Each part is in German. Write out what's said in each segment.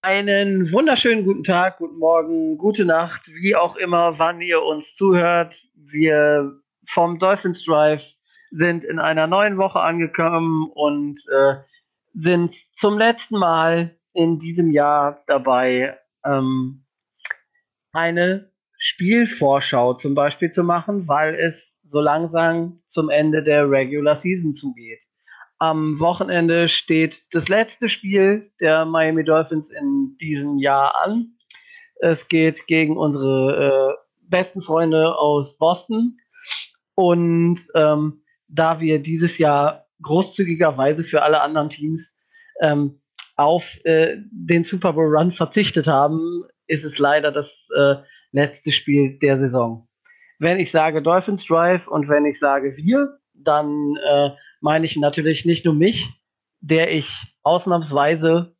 Einen wunderschönen guten Tag, guten Morgen, gute Nacht, wie auch immer, wann ihr uns zuhört. Wir vom Dolphins Drive sind in einer neuen Woche angekommen und äh, sind zum letzten Mal in diesem Jahr dabei, ähm, eine Spielvorschau zum Beispiel zu machen, weil es so langsam zum Ende der Regular Season zugeht. Am Wochenende steht das letzte Spiel der Miami Dolphins in diesem Jahr an. Es geht gegen unsere äh, besten Freunde aus Boston. Und ähm, da wir dieses Jahr großzügigerweise für alle anderen Teams ähm, auf äh, den Super Bowl Run verzichtet haben, ist es leider das äh, letzte Spiel der Saison. Wenn ich sage Dolphins Drive und wenn ich sage wir, dann äh, meine ich natürlich nicht nur mich, der ich ausnahmsweise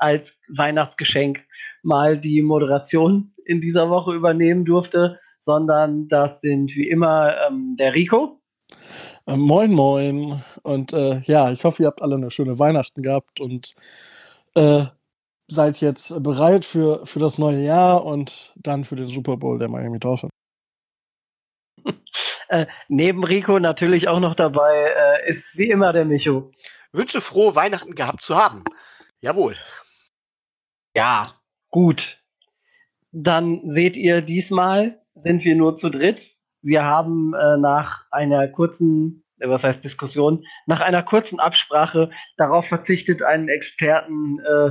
als Weihnachtsgeschenk mal die Moderation in dieser Woche übernehmen durfte, sondern das sind wie immer ähm, der Rico. Äh, moin, moin. Und äh, ja, ich hoffe, ihr habt alle eine schöne Weihnachten gehabt und äh, seid jetzt bereit für, für das neue Jahr und dann für den Super Bowl der Miami Dolphins. Äh, neben Rico natürlich auch noch dabei äh, ist wie immer der Micho. Wünsche frohe Weihnachten gehabt zu haben. Jawohl. Ja, gut. Dann seht ihr, diesmal sind wir nur zu dritt. Wir haben äh, nach einer kurzen, äh, was heißt Diskussion, nach einer kurzen Absprache darauf verzichtet, einen Experten äh,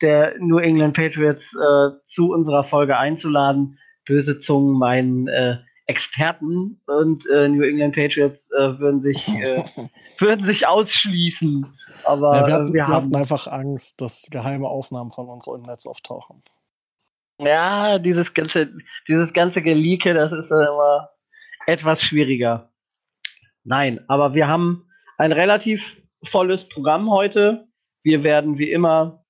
der New England Patriots äh, zu unserer Folge einzuladen. Böse Zungen meinen, Experten und äh, New England Patriots äh, würden sich äh, würden sich ausschließen. Aber ja, wir, hatten, wir, hatten einfach Angst, dass geheime Aufnahmen von uns im Netz auftauchen. Ja, dieses ganze dieses ganze Geleake, das ist immer etwas schwieriger. Nein, aber wir haben ein relativ volles Programm heute. Wir werden wie immer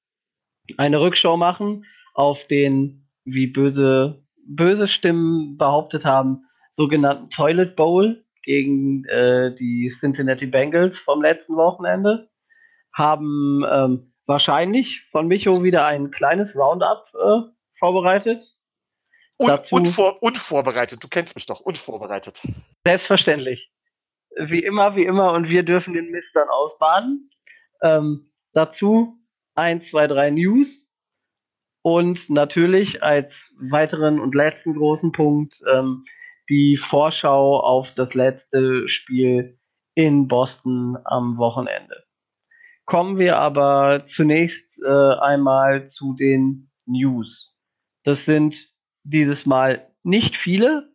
eine Rückschau machen auf den, wie böse böse Stimmen behauptet haben, sogenannten Toilet Bowl gegen äh, die Cincinnati Bengals vom letzten Wochenende. Haben ähm, wahrscheinlich von Micho wieder ein kleines Roundup äh, vorbereitet. Un Dazu, unvor unvorbereitet, du kennst mich doch, unvorbereitet. Selbstverständlich. Wie immer, wie immer, und wir dürfen den Mist dann ausbaden. Ähm, dazu ein, zwei, drei News und natürlich als weiteren und letzten großen Punkt ähm, die Vorschau auf das letzte Spiel in Boston am Wochenende. Kommen wir aber zunächst äh, einmal zu den News. Das sind dieses Mal nicht viele,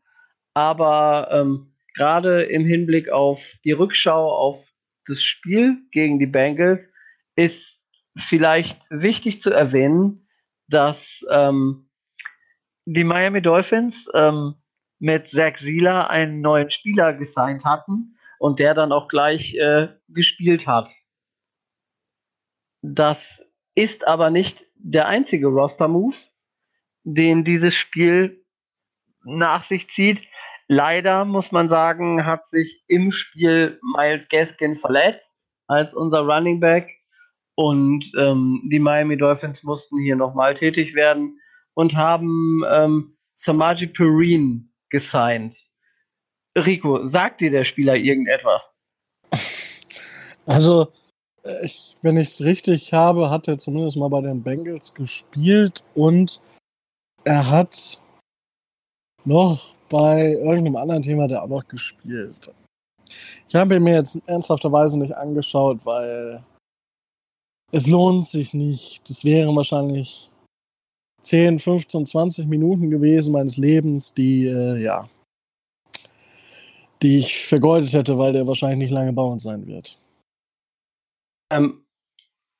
aber ähm, gerade im Hinblick auf die Rückschau auf das Spiel gegen die Bengals ist vielleicht wichtig zu erwähnen, dass ähm, die Miami Dolphins ähm, mit Zach Sieler einen neuen Spieler gesigned hatten und der dann auch gleich äh, gespielt hat. Das ist aber nicht der einzige Roster-Move, den dieses Spiel nach sich zieht. Leider muss man sagen, hat sich im Spiel Miles Gaskin verletzt als unser Running Back und ähm, die Miami Dolphins mussten hier nochmal tätig werden und haben ähm, Samaji Perrine gesigned. Rico, sagt dir der Spieler irgendetwas? Also, ich, wenn ich es richtig habe, hat er zumindest mal bei den Bengals gespielt und er hat noch bei irgendeinem anderen Thema der auch noch gespielt. Ich habe ihn mir jetzt ernsthafterweise nicht angeschaut, weil es lohnt sich nicht. Das wären wahrscheinlich 10, 15, 20 Minuten gewesen meines Lebens, die, äh, ja, die ich vergeudet hätte, weil der wahrscheinlich nicht lange bei uns sein wird. Ähm,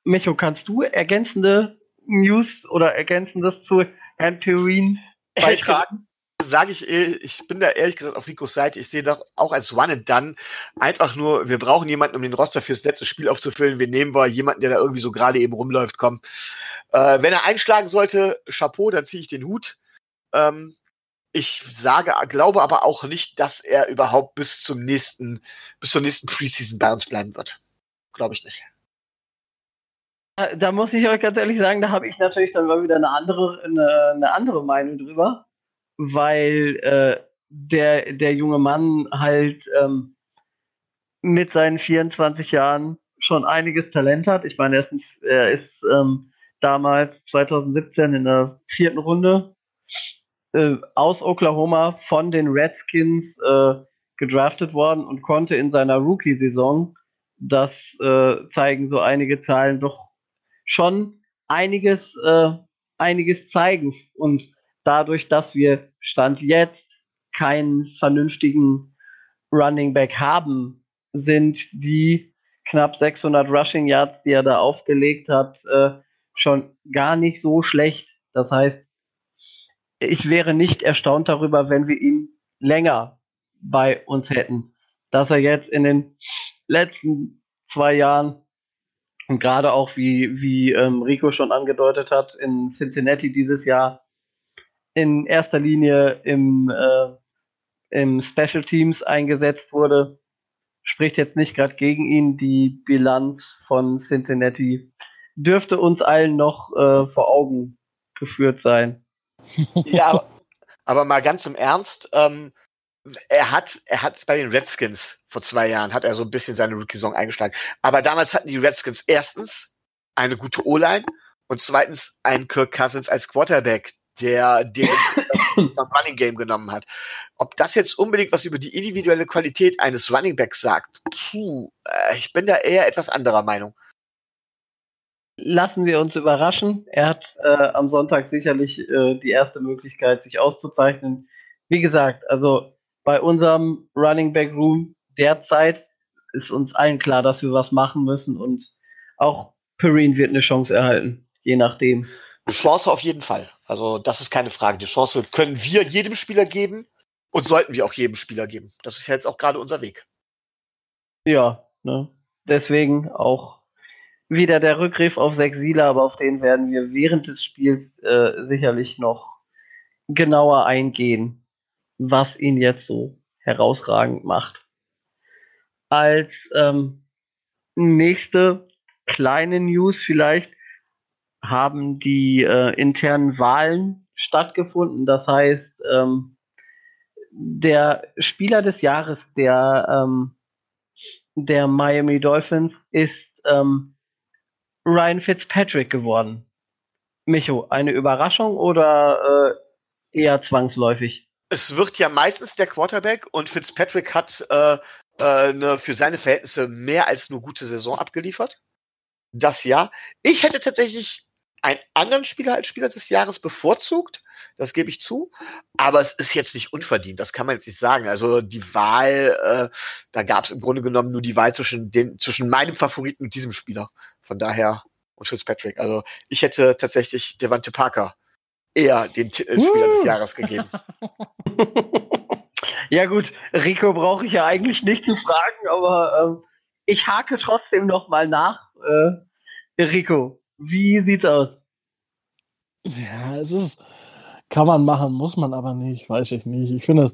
Micho, kannst du ergänzende News oder ergänzendes zu Herrn Perrin beitragen? Sage ich, äh, ich bin da ehrlich gesagt auf Ricos Seite. Ich sehe doch auch als One and Done einfach nur, wir brauchen jemanden, um den Roster fürs letzte Spiel aufzufüllen. Wir nehmen wir jemanden, der da irgendwie so gerade eben rumläuft. Komm, äh, wenn er einschlagen sollte, Chapeau, dann ziehe ich den Hut. Ähm, ich sage, glaube aber auch nicht, dass er überhaupt bis zum nächsten, bis zur nächsten Preseason bei uns bleiben wird. Glaube ich nicht. da muss ich euch ganz ehrlich sagen, da habe ich natürlich dann mal wieder eine andere, eine, eine andere Meinung drüber, weil äh, der, der junge Mann halt ähm, mit seinen 24 Jahren schon einiges Talent hat. Ich meine, er ist, er ist ähm, damals 2017 in der vierten Runde äh, aus Oklahoma von den Redskins äh, gedraftet worden und konnte in seiner Rookie-Saison, das äh, zeigen so einige Zahlen, doch schon einiges, äh, einiges zeigen. Und dadurch, dass wir Stand jetzt keinen vernünftigen Running Back haben, sind die knapp 600 Rushing Yards, die er da aufgelegt hat, äh, schon gar nicht so schlecht. Das heißt, ich wäre nicht erstaunt darüber, wenn wir ihn länger bei uns hätten. Dass er jetzt in den letzten zwei Jahren und gerade auch, wie, wie ähm, Rico schon angedeutet hat, in Cincinnati dieses Jahr in erster Linie im, äh, im Special Teams eingesetzt wurde, spricht jetzt nicht gerade gegen ihn. Die Bilanz von Cincinnati dürfte uns allen noch äh, vor Augen geführt sein. Ja, aber, mal ganz im Ernst, ähm, er hat, er hat bei den Redskins vor zwei Jahren hat er so ein bisschen seine Rookie-Saison eingeschlagen. Aber damals hatten die Redskins erstens eine gute O-Line und zweitens einen Kirk Cousins als Quarterback, der den Running Game genommen hat. Ob das jetzt unbedingt was über die individuelle Qualität eines Running Backs sagt, puh, äh, ich bin da eher etwas anderer Meinung. Lassen wir uns überraschen. Er hat äh, am Sonntag sicherlich äh, die erste Möglichkeit, sich auszuzeichnen. Wie gesagt, also bei unserem Running Back Room derzeit ist uns allen klar, dass wir was machen müssen und auch Perrine wird eine Chance erhalten, je nachdem. Chance auf jeden Fall. Also das ist keine Frage. Die Chance können wir jedem Spieler geben und sollten wir auch jedem Spieler geben. Das ist ja jetzt auch gerade unser Weg. Ja, ne? deswegen auch wieder der Rückgriff auf Sexila, aber auf den werden wir während des Spiels äh, sicherlich noch genauer eingehen was ihn jetzt so herausragend macht. Als ähm, nächste kleine News vielleicht haben die äh, internen Wahlen stattgefunden. Das heißt, ähm, der Spieler des Jahres der, ähm, der Miami Dolphins ist ähm, Ryan Fitzpatrick geworden. Micho, eine Überraschung oder äh, eher zwangsläufig? es wird ja meistens der Quarterback und Fitzpatrick hat äh, äh, eine für seine Verhältnisse mehr als nur gute Saison abgeliefert. Das ja. Ich hätte tatsächlich einen anderen Spieler als Spieler des Jahres bevorzugt. Das gebe ich zu. Aber es ist jetzt nicht unverdient. Das kann man jetzt nicht sagen. Also die Wahl, äh, da gab es im Grunde genommen nur die Wahl zwischen, den, zwischen meinem Favoriten und diesem Spieler. Von daher und Fitzpatrick. Also ich hätte tatsächlich Devante Parker eher den T uh. Spieler des Jahres gegeben. ja gut, Rico brauche ich ja eigentlich nicht zu fragen, aber äh, ich hake trotzdem noch mal nach. Äh, Rico, wie sieht's aus? Ja, es ist, kann man machen, muss man aber nicht, weiß ich nicht. Ich finde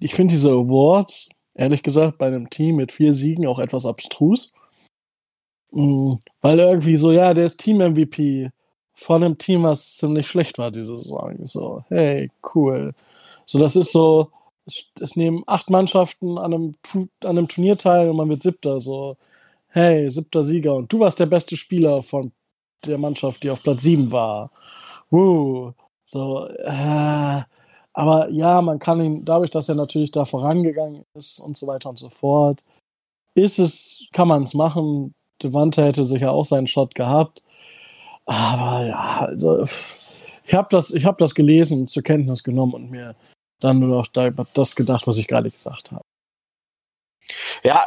ich finde diese Awards, ehrlich gesagt, bei einem Team mit vier Siegen auch etwas abstrus. Mhm, weil irgendwie so, ja, der ist Team-MVP von einem Team, was ziemlich schlecht war diese Saison. So, hey, cool. So, das ist so, es, es nehmen acht Mannschaften an einem, an einem Turnier teil und man wird siebter. So, hey, siebter Sieger. Und du warst der beste Spieler von der Mannschaft, die auf Platz sieben war. Woo. So, äh, aber ja, man kann ihn, dadurch, dass er natürlich da vorangegangen ist und so weiter und so fort, ist es, kann man es machen. Devante hätte sicher auch seinen Shot gehabt. Aber ja, also ich habe das, hab das gelesen und zur Kenntnis genommen und mir dann nur noch das gedacht, was ich gerade gesagt habe. Ja,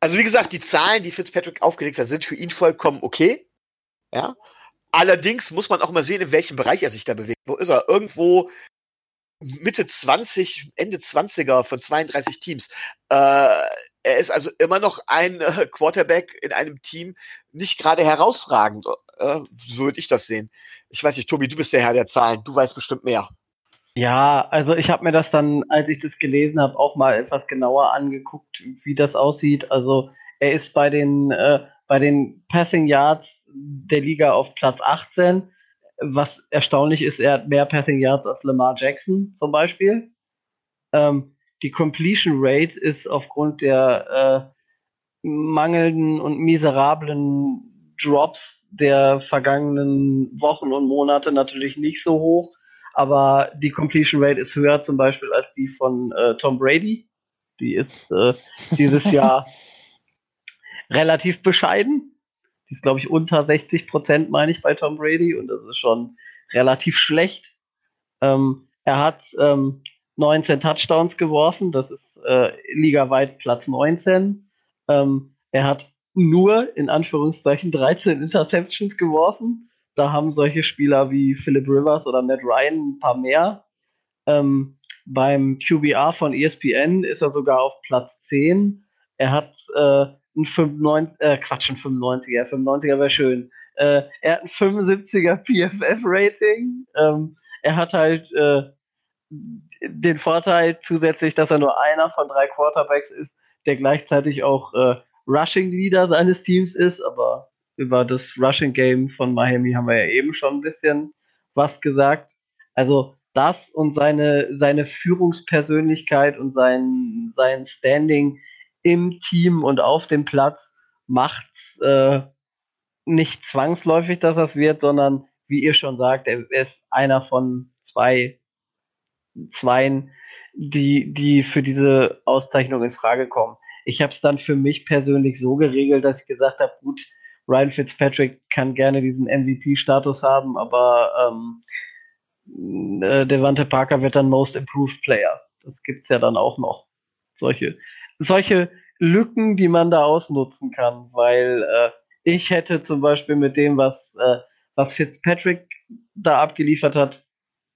also wie gesagt, die Zahlen, die Fitzpatrick aufgelegt hat, sind für ihn vollkommen okay. Ja. Allerdings muss man auch mal sehen, in welchem Bereich er sich da bewegt. Wo ist er? Irgendwo Mitte 20, Ende 20er von 32 Teams. Äh, er ist also immer noch ein äh, Quarterback in einem Team, nicht gerade herausragend. Äh, so würde ich das sehen. Ich weiß nicht, Tobi, du bist der Herr der Zahlen. Du weißt bestimmt mehr. Ja, also ich habe mir das dann, als ich das gelesen habe, auch mal etwas genauer angeguckt, wie das aussieht. Also er ist bei den äh, bei den Passing Yards der Liga auf Platz 18. Was erstaunlich ist, er hat mehr Passing Yards als Lamar Jackson zum Beispiel. Ähm, die Completion Rate ist aufgrund der äh, mangelnden und miserablen Drops der vergangenen Wochen und Monate natürlich nicht so hoch, aber die Completion Rate ist höher zum Beispiel als die von äh, Tom Brady. Die ist äh, dieses Jahr relativ bescheiden. Die ist, glaube ich, unter 60 Prozent, meine ich, bei Tom Brady und das ist schon relativ schlecht. Ähm, er hat ähm, 19 Touchdowns geworfen, das ist äh, ligaweit Platz 19. Ähm, er hat nur in Anführungszeichen 13 Interceptions geworfen. Da haben solche Spieler wie Philip Rivers oder Matt Ryan ein paar mehr. Ähm, beim QBR von ESPN ist er sogar auf Platz 10. Er hat äh, ein 95, äh, Quatsch, ein 95er, 95er wäre schön. Äh, er hat ein 75er PFF-Rating. Ähm, er hat halt äh, den Vorteil zusätzlich, dass er nur einer von drei Quarterbacks ist, der gleichzeitig auch äh, Rushing Leader seines Teams ist, aber über das Rushing Game von Miami haben wir ja eben schon ein bisschen was gesagt. Also das und seine, seine Führungspersönlichkeit und sein, sein Standing im Team und auf dem Platz macht äh, nicht zwangsläufig, dass das wird, sondern wie ihr schon sagt, er ist einer von zwei Zweien, die, die für diese Auszeichnung in Frage kommen. Ich habe es dann für mich persönlich so geregelt, dass ich gesagt habe, gut, Ryan Fitzpatrick kann gerne diesen MVP-Status haben, aber ähm, äh, Devante Parker wird dann Most Improved Player. Das gibt's ja dann auch noch. Solche, solche Lücken, die man da ausnutzen kann, weil äh, ich hätte zum Beispiel mit dem, was, äh, was Fitzpatrick da abgeliefert hat,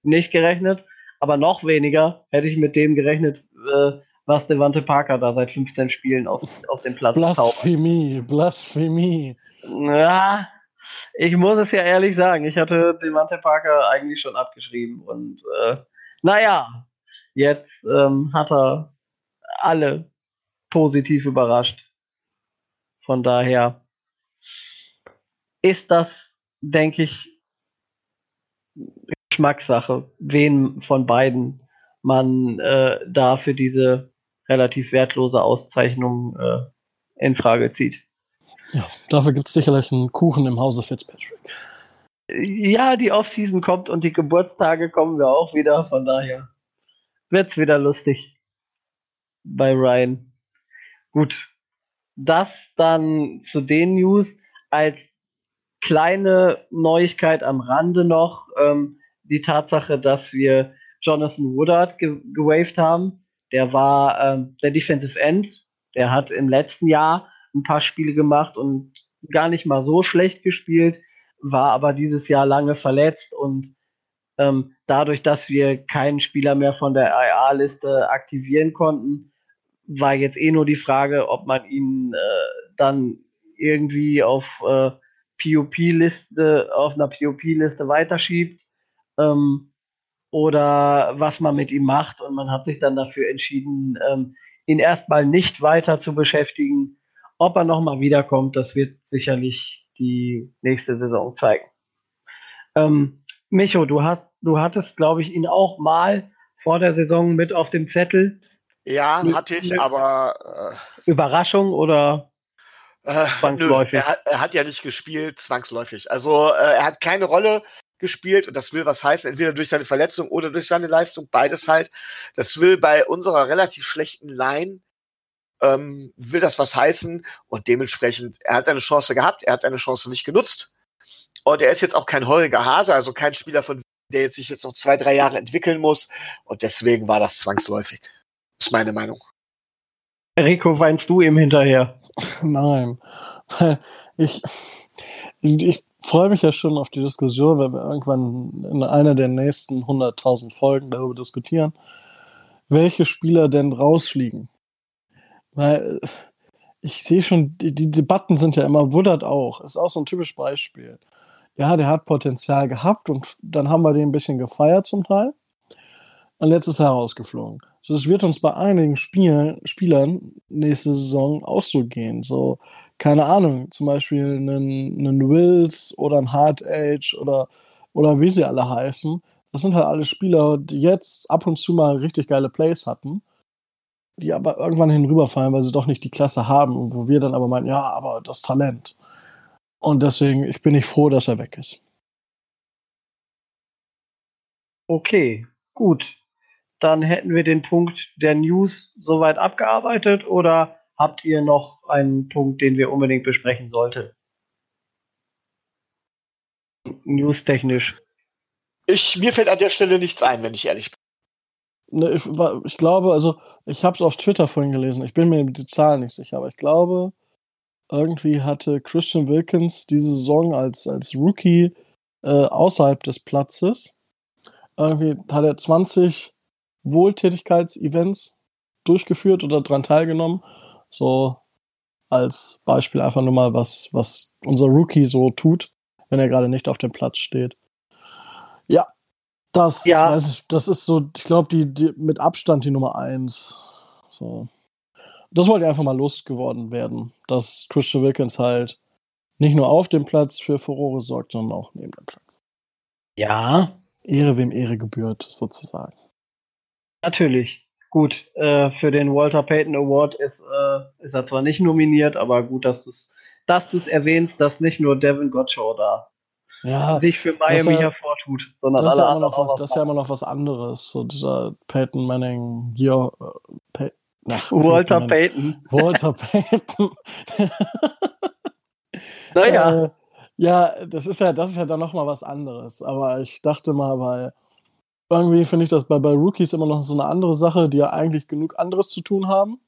nicht gerechnet aber noch weniger hätte ich mit dem gerechnet, äh, was Devante Parker da seit 15 Spielen auf, auf dem Platz Blasphemie, zaubert. Blasphemie. Ja, ich muss es ja ehrlich sagen, ich hatte Devante Parker eigentlich schon abgeschrieben und äh, naja, jetzt ähm, hat er alle positiv überrascht. Von daher ist das, denke ich, Geschmackssache, wen von beiden man äh, da für diese relativ wertlose Auszeichnung äh, in Frage zieht. Ja, dafür gibt es sicherlich einen Kuchen im Hause Fitzpatrick. Ja, die Offseason kommt und die Geburtstage kommen wir auch wieder, von daher wird es wieder lustig bei Ryan. Gut, das dann zu den News als kleine Neuigkeit am Rande noch. Ähm, die Tatsache, dass wir Jonathan Woodard ge gewaved haben. Der war ähm, der Defensive End. Der hat im letzten Jahr ein paar Spiele gemacht und gar nicht mal so schlecht gespielt, war aber dieses Jahr lange verletzt und ähm, dadurch, dass wir keinen Spieler mehr von der IA-Liste aktivieren konnten, war jetzt eh nur die Frage, ob man ihn äh, dann irgendwie auf äh, POP-Liste, auf einer POP-Liste weiterschiebt ähm, oder was man mit ihm macht. Und man hat sich dann dafür entschieden, ähm, ihn erstmal nicht weiter zu beschäftigen. Ob er nochmal wiederkommt, das wird sicherlich die nächste Saison zeigen. Ähm, Micho, du, hast, du hattest, glaube ich, ihn auch mal vor der Saison mit auf dem Zettel. Ja, hatte ich, aber. Äh, Überraschung oder äh, zwangsläufig? Nö, er, hat, er, hat, ja nicht gespielt, zwangsläufig. Also, äh, er hat keine Rolle gespielt und das will was heißen, entweder durch seine Verletzung oder durch seine Leistung, beides halt. Das will bei unserer relativ schlechten Line, ähm, will das was heißen und dementsprechend, er hat seine Chance gehabt, er hat seine Chance nicht genutzt und er ist jetzt auch kein heuriger Hase, also kein Spieler von der jetzt sich jetzt noch zwei, drei Jahre entwickeln muss und deswegen war das zwangsläufig. Ist meine Meinung. Rico, weinst du ihm hinterher? Nein. Ich, ich freue mich ja schon auf die Diskussion, wenn wir irgendwann in einer der nächsten 100.000 Folgen darüber diskutieren, welche Spieler denn rausfliegen. Weil ich sehe schon, die, die, Debatten sind ja immer, Woodard auch, ist auch so ein typisches Beispiel. Ja, der hat Potenzial gehabt und dann haben wir den ein bisschen gefeiert zum Teil. Und jetzt ist er rausgeflogen. Das wird uns bei einigen Spielen, Spielern nächste Saison auch so gehen. So, keine Ahnung, zum Beispiel einen, einen Wills oder ein Hard Age oder, oder wie sie alle heißen. Das sind halt alle Spieler, die jetzt ab und zu mal richtig geile Plays hatten, die aber irgendwann hinüberfallen, weil sie doch nicht die Klasse haben und wo wir dann aber meinen, ja, aber das Talent. Und deswegen, ich bin nicht froh, dass er weg ist. Okay, gut. Dann hätten wir den Punkt der News soweit abgearbeitet oder habt ihr noch einen Punkt, den wir unbedingt besprechen sollten? News-technisch. Ich, mir fällt an der Stelle nichts ein, wenn ich ehrlich bin. Ne, ich, ich, glaube, also ich habe es auf Twitter vorhin gelesen. Ich bin mir den Zahlen nicht sicher, aber ich glaube, irgendwie hatte Christian Wilkins diese Saison als, als Rookie äh, außerhalb des Platzes. Irgendwie hat er 20 Wohltätigkeitsevents durchgeführt oder daran teilgenommen. So als Beispiel einfach nur mal, was, was unser Rookie so tut, wenn er gerade nicht auf dem Platz steht. Das, ja. Ich, das ist so, ich glaube, die, die mit Abstand die Nummer eins. So. Das wollte einfach mal losgeworden werden, dass Christian Wilkins halt nicht nur auf dem Platz für Furore sorgt, sondern auch neben dem Platz. Ja. Ehre wem Ehre gebührt, sozusagen. Natürlich. Gut, äh, für den Walter Payton Award ist, äh, ist er zwar nicht nominiert, aber gut, dass du es dass erwähnst, dass nicht nur Devin Gottschall da ja, sich für Miami hervortut, sondern das alle anderen. Ja was, das ist ja immer noch was anderes. So dieser Peyton Manning, hier, äh, Pey Ach, Walter Payton. Walter Payton. naja. Äh, ja, das ist ja, das ist ja dann nochmal was anderes. Aber ich dachte mal, weil irgendwie finde ich das bei, bei Rookies immer noch so eine andere Sache, die ja eigentlich genug anderes zu tun haben.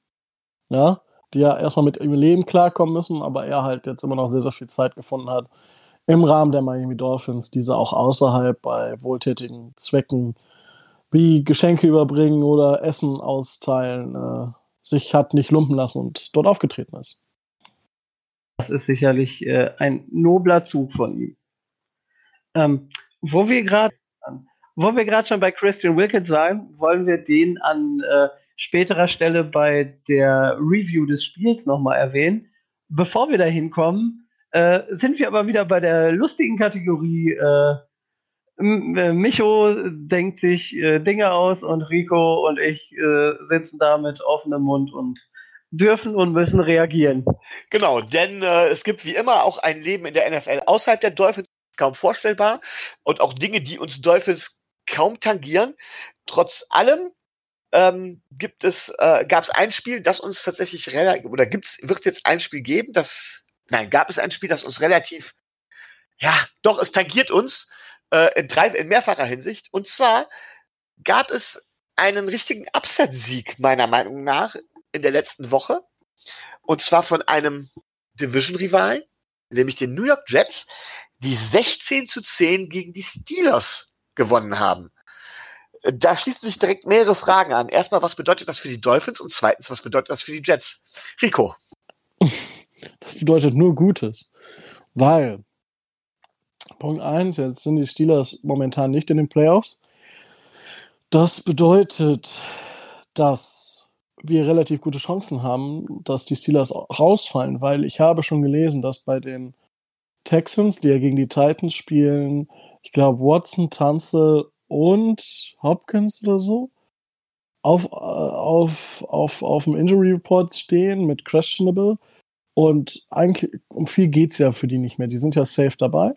Ja, die ja erstmal mit ihrem Leben klarkommen müssen, aber er halt jetzt immer noch sehr, sehr viel Zeit gefunden hat, im Rahmen der Miami Dolphins, diese auch außerhalb bei wohltätigen Zwecken wie Geschenke überbringen oder Essen austeilen, äh, sich hat nicht lumpen lassen und dort aufgetreten ist. Das ist sicherlich äh, ein nobler Zug von ihm. Ähm, wo wir gerade schon bei Christian Wilkins waren, wollen wir den an äh, späterer Stelle bei der Review des Spiels nochmal erwähnen. Bevor wir da hinkommen, äh, sind wir aber wieder bei der lustigen Kategorie. Äh, äh, Micho denkt sich äh, Dinge aus und Rico und ich äh, sitzen da mit offenem Mund und dürfen und müssen reagieren. Genau, denn äh, es gibt wie immer auch ein Leben in der NFL außerhalb der Dolphins kaum vorstellbar und auch Dinge, die uns Dolphins kaum tangieren. Trotz allem ähm, gibt es, äh, gab es ein Spiel, das uns tatsächlich oder gibt's, wird es jetzt ein Spiel geben, das nein, gab es ein Spiel, das uns relativ, ja, doch, es tangiert uns äh, in, drei, in mehrfacher Hinsicht. Und zwar gab es einen richtigen Upset-Sieg, meiner Meinung nach, in der letzten Woche. Und zwar von einem Division-Rivalen, nämlich den New York Jets, die 16 zu 10 gegen die Steelers gewonnen haben. Da schließen sich direkt mehrere Fragen an. Erstmal, was bedeutet das für die Dolphins? Und zweitens, was bedeutet das für die Jets? Rico. Das bedeutet nur Gutes. Weil, Punkt 1, jetzt sind die Steelers momentan nicht in den Playoffs. Das bedeutet, dass wir relativ gute Chancen haben, dass die Steelers rausfallen, weil ich habe schon gelesen, dass bei den Texans, die ja gegen die Titans spielen, ich glaube Watson, Tanze und Hopkins oder so, auf, äh, auf, auf, auf dem Injury Report stehen mit questionable. Und eigentlich um viel geht es ja für die nicht mehr. Die sind ja safe dabei.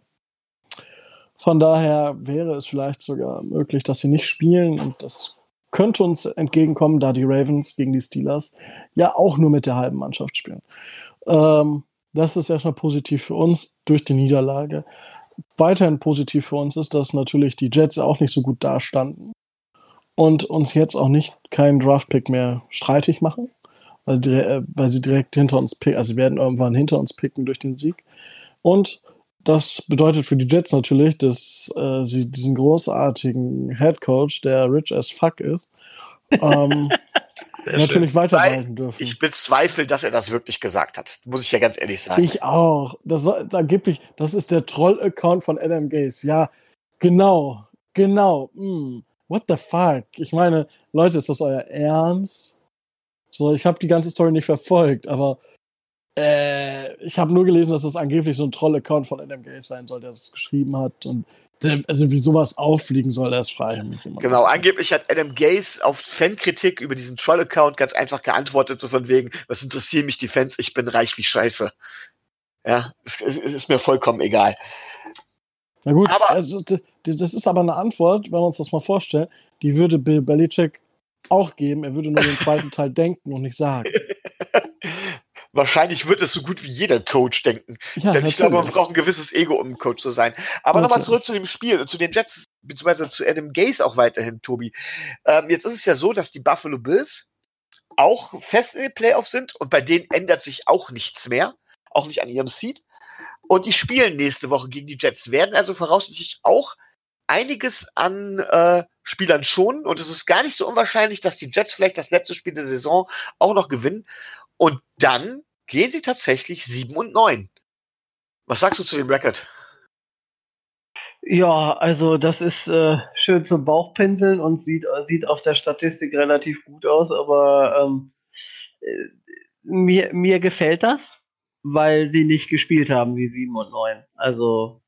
Von daher wäre es vielleicht sogar möglich, dass sie nicht spielen. Und das könnte uns entgegenkommen, da die Ravens gegen die Steelers ja auch nur mit der halben Mannschaft spielen. Ähm, das ist erstmal positiv für uns durch die Niederlage. Weiterhin positiv für uns ist, dass natürlich die Jets auch nicht so gut dastanden und uns jetzt auch nicht keinen Draftpick mehr streitig machen weil sie, äh, weil sie direkt hinter uns picken, also sie werden irgendwann hinter uns picken durch den Sieg. Und das bedeutet für die Jets natürlich, dass äh, sie diesen großartigen Head Coach, der rich as fuck ist, ähm, natürlich weiterbehalten dürfen. Ich bezweifle, dass er das wirklich gesagt hat. Muss ich ja ganz ehrlich sagen. Ich auch. Das, da gebe ich, das ist der Troll-Account von Adam Gaze. Ja, genau. Genau. Mm. What the fuck? Ich meine, Leute, ist das euer Ernst? So, ich habe die ganze Story nicht verfolgt, aber Äh, ich habe nur gelesen, dass das angeblich so ein Troll-Account von NMG sein soll, der das geschrieben hat. Und also wie sowas auffliegen soll, das frage ich mich immer. Genau, angeblich hat Adam Gaze auf Fankritik über diesen Troll-Account ganz einfach geantwortet, so von wegen, was interessieren mich die Fans, ich bin reich wie Scheiße. Ja, es, es ist mir vollkommen egal. Na gut, aber, also, das ist aber eine Antwort, wenn wir uns das mal vorstellen, die würde Bill Belichick auch geben. Er würde nur den zweiten Teil denken und nicht sagen. Wahrscheinlich wird es so gut wie jeder Coach denken. Ja, Denn ich glaube, man braucht ein gewisses Ego, um ein Coach zu sein. Aber nochmal zurück zu dem Spiel und zu den Jets, beziehungsweise zu Adam Gaze auch weiterhin, Tobi. Ähm, jetzt ist es ja so, dass die Buffalo Bills auch fest in den Playoffs sind und bei denen ändert sich auch nichts mehr. Auch nicht an ihrem Seed. Und die spielen nächste Woche gegen die Jets, werden also voraussichtlich auch einiges an äh, Spielern schonen. Und es ist gar nicht so unwahrscheinlich, dass die Jets vielleicht das letzte Spiel der Saison auch noch gewinnen. Und dann gehen sie tatsächlich 7 und 9. Was sagst du zu dem Record? Ja, also das ist äh, schön zum Bauchpinseln und sieht, sieht auf der Statistik relativ gut aus, aber ähm, äh, mir, mir gefällt das, weil sie nicht gespielt haben wie 7 und 9. Also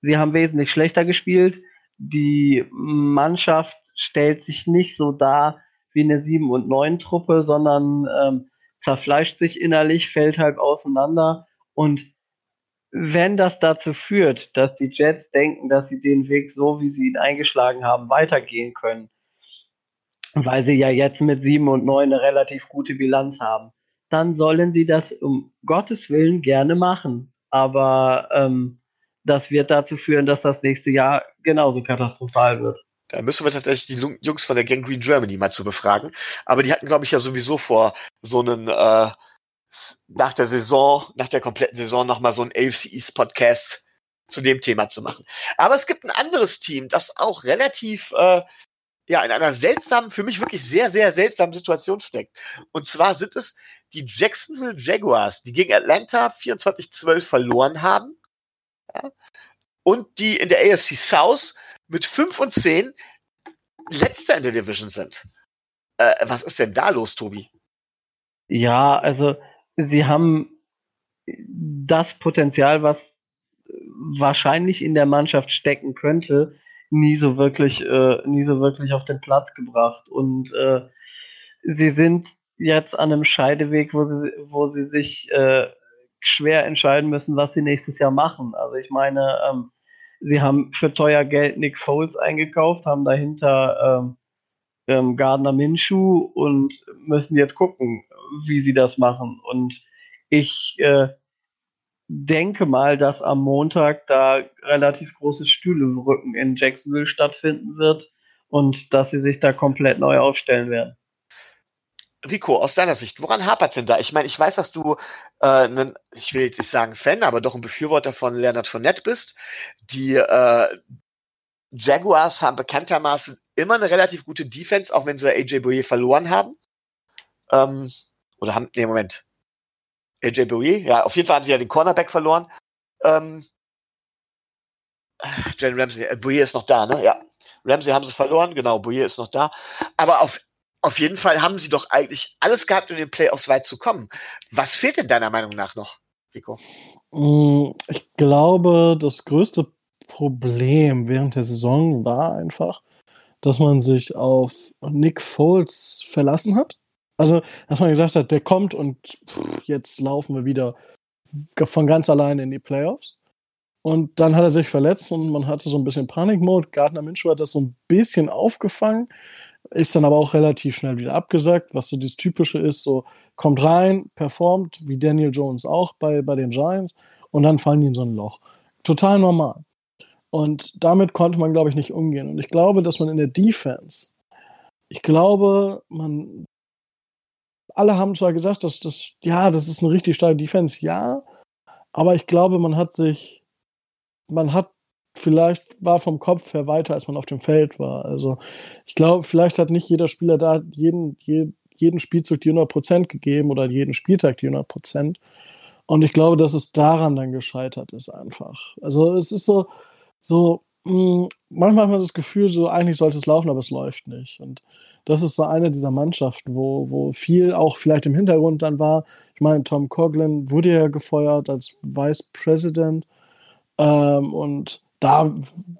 sie haben wesentlich schlechter gespielt. Die Mannschaft stellt sich nicht so dar wie eine 7 und 9 Truppe, sondern ähm, zerfleischt sich innerlich, fällt halb auseinander. Und wenn das dazu führt, dass die Jets denken, dass sie den Weg so, wie sie ihn eingeschlagen haben, weitergehen können, weil sie ja jetzt mit 7 und 9 eine relativ gute Bilanz haben, dann sollen sie das um Gottes Willen gerne machen. Aber ähm, das wird dazu führen, dass das nächste Jahr genauso katastrophal wird. Da müssen wir tatsächlich die Jungs von der Gang Green Germany mal zu befragen. Aber die hatten, glaube ich, ja sowieso vor, so einen äh, nach der Saison, nach der kompletten Saison nochmal so einen AFC East Podcast zu dem Thema zu machen. Aber es gibt ein anderes Team, das auch relativ äh, ja in einer seltsamen, für mich wirklich sehr, sehr seltsamen Situation steckt. Und zwar sind es die Jacksonville Jaguars, die gegen Atlanta 24-12 verloren haben. Ja, und die in der AFC South mit 5 und 10 letzter in der Division sind. Äh, was ist denn da los, Tobi? Ja, also sie haben das Potenzial, was wahrscheinlich in der Mannschaft stecken könnte, nie so wirklich, äh, nie so wirklich auf den Platz gebracht. Und äh, sie sind jetzt an einem Scheideweg, wo sie, wo sie sich äh, schwer entscheiden müssen, was sie nächstes Jahr machen. Also ich meine, ähm, Sie haben für teuer Geld Nick Foles eingekauft, haben dahinter ähm, ähm, Gardner Minshew und müssen jetzt gucken, wie sie das machen. Und ich äh, denke mal, dass am Montag da relativ großes Stühle in Jacksonville stattfinden wird und dass sie sich da komplett neu aufstellen werden. Rico, aus deiner Sicht, woran hapert denn da? Ich meine, ich weiß, dass du, äh, ne, ich will jetzt nicht sagen Fan, aber doch ein Befürworter von Leonard Fournette bist. Die äh, Jaguars haben bekanntermaßen immer eine relativ gute Defense, auch wenn sie AJ Bouye verloren haben. Ähm, oder haben, nee, Moment. AJ Bouye, ja, auf jeden Fall haben sie ja den Cornerback verloren. Ähm, Jalen Ramsey, äh, Bouye ist noch da, ne? Ja. Ramsey haben sie verloren, genau, Bouye ist noch da. Aber auf auf jeden Fall haben sie doch eigentlich alles gehabt, um in den Playoffs weit zu kommen. Was fehlt denn deiner Meinung nach noch, Rico? Mm, ich glaube, das größte Problem während der Saison war einfach, dass man sich auf Nick Foles verlassen hat. Also, dass man gesagt hat, der kommt und jetzt laufen wir wieder von ganz alleine in die Playoffs. Und dann hat er sich verletzt und man hatte so ein bisschen Panikmode. Gardner Minshew hat das so ein bisschen aufgefangen. Ist dann aber auch relativ schnell wieder abgesagt, was so das Typische ist, so kommt rein, performt, wie Daniel Jones auch bei, bei den Giants, und dann fallen die in so ein Loch. Total normal. Und damit konnte man, glaube ich, nicht umgehen. Und ich glaube, dass man in der Defense, ich glaube, man, alle haben zwar gesagt, dass das, ja, das ist eine richtig starke Defense, ja, aber ich glaube, man hat sich, man hat vielleicht war vom Kopf her weiter, als man auf dem Feld war. Also ich glaube, vielleicht hat nicht jeder Spieler da jeden, jeden, Spielzug die 100% gegeben oder jeden Spieltag die 100%. Und ich glaube, dass es daran dann gescheitert ist einfach. Also es ist so, so mh, hm, manchmal hat man das Gefühl, so eigentlich sollte es laufen, aber es läuft nicht. Und das ist so eine dieser Mannschaften, wo, wo viel auch vielleicht im Hintergrund dann war. Ich meine, Tom Coughlin wurde ja gefeuert als Vice President. Ähm, und da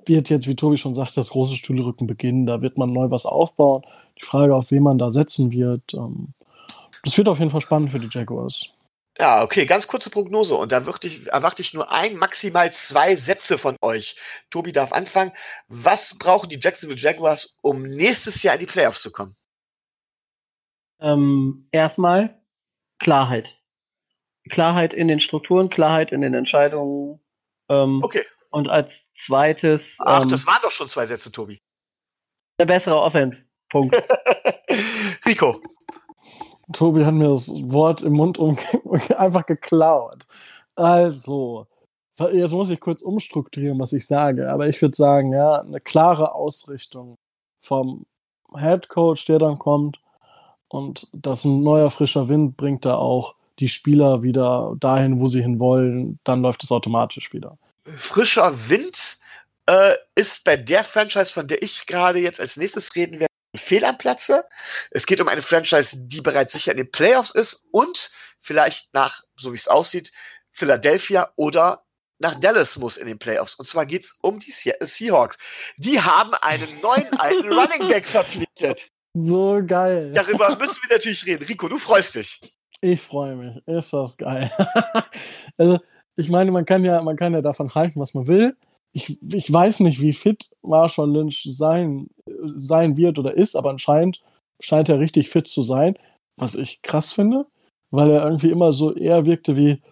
wird jetzt, wie Tobi schon sagt, das große Stuhlrücken beginnen. Da wird man neu was aufbauen. Die Frage, auf wen man da setzen wird. Ähm, das wird auf jeden Fall spannend für die Jaguars. Ja, okay, ganz kurze Prognose. Und da ich, erwarte ich nur ein, maximal zwei Sätze von euch. Tobi darf anfangen. Was brauchen die Jacksonville Jaguars, um nächstes Jahr in die Playoffs zu kommen? Ähm, erstmal Klarheit. Klarheit in den Strukturen, Klarheit in den Entscheidungen. Ähm, okay. Und als zweites. Ach, ähm, das waren doch schon zwei Sätze, Tobi. Eine bessere Offense. Punkt. Rico. Tobi hat mir das Wort im Mund um einfach geklaut. Also, jetzt muss ich kurz umstrukturieren, was ich sage, aber ich würde sagen, ja, eine klare Ausrichtung vom Head Coach, der dann kommt, und das ein neuer frischer Wind bringt da auch die Spieler wieder dahin, wo sie hin wollen, dann läuft es automatisch wieder. Frischer Wind äh, ist bei der Franchise, von der ich gerade jetzt als nächstes reden werde, fehl am Platze. Es geht um eine Franchise, die bereits sicher in den Playoffs ist und vielleicht nach, so wie es aussieht, Philadelphia oder nach Dallas muss in den Playoffs. Und zwar geht's um die Seattle Seahawks. Die haben einen neuen alten Running Back verpflichtet. So geil. Darüber müssen wir natürlich reden. Rico, du freust dich. Ich freue mich. Ist das geil. also, ich meine, man kann ja, man kann ja davon halten, was man will ich, ich weiß nicht, wie fit Marshall Lynch sein, sein wird oder ist, aber anscheinend scheint er richtig fit zu sein, was ich krass finde, weil er irgendwie immer so eher wirkte wie,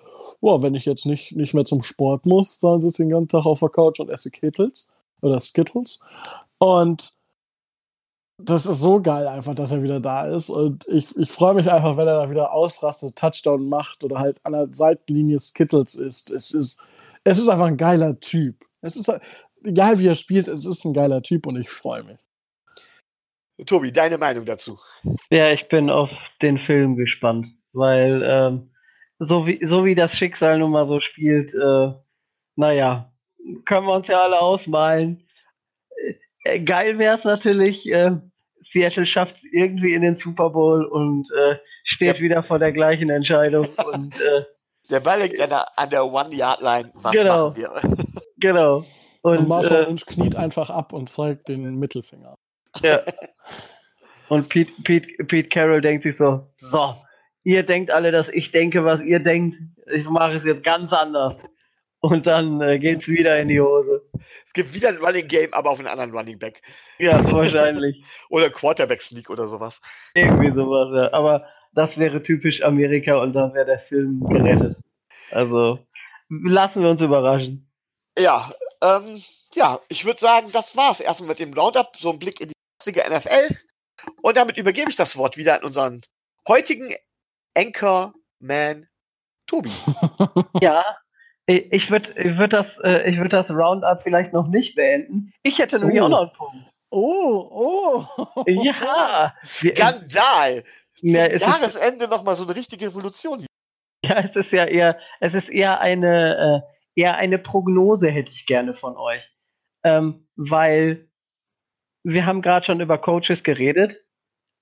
boah, wenn ich jetzt nicht, nicht mehr zum Sport muss, dann sitze ich den ganzen Tag auf der Couch und esse Kittles oder Skittles. Und das ist so geil einfach, dass er wieder da ist. Und ich, ich freue mich einfach, wenn er da wieder ausrastet, Touchdown macht oder halt an der Seitenlinie Skittles ist. Es ist, es ist einfach ein geiler Typ. Es ist egal, wie er spielt, es ist ein geiler Typ und ich freue mich. Tobi, deine Meinung dazu? Ja, ich bin auf den Film gespannt, weil ähm, so, wie, so wie das Schicksal nun mal so spielt, äh, naja, können wir uns ja alle ausmalen. Äh, geil wäre es natürlich, äh, Seattle schafft es irgendwie in den Super Bowl und äh, steht ja. wieder vor der gleichen Entscheidung. und, äh, der Ball liegt an der, an der One-Yard-Line. Was genau. machen wir? Genau. Und, und Marshall äh, Lynch kniet einfach ab und zeigt den Mittelfinger. Ja. Und Pete, Pete, Pete Carroll denkt sich so, so, ihr denkt alle, dass ich denke, was ihr denkt. Ich mache es jetzt ganz anders. Und dann äh, geht's wieder in die Hose. Es gibt wieder ein Running Game, aber auf einen anderen Running Back. Ja, wahrscheinlich. oder Quarterback Sneak oder sowas. Irgendwie sowas, ja. Aber das wäre typisch Amerika und dann wäre der Film gerettet. Also lassen wir uns überraschen. Ja, ähm, ja, ich würde sagen, das war's erstmal mit dem Roundup. So ein Blick in die jetzige NFL. Und damit übergebe ich das Wort wieder an unseren heutigen Anchorman Tobi. Ja, ich würde ich würd das, äh, ich würd das Roundup vielleicht noch nicht beenden. Ich hätte nämlich oh. auch noch einen Punkt. Oh, oh. Ja. Skandal. Ja, Zum Jahresende nochmal so eine richtige Revolution. Ja, es ist ja eher, es ist eher eine, äh, eher eine Prognose hätte ich gerne von euch. Ähm, weil wir haben gerade schon über Coaches geredet.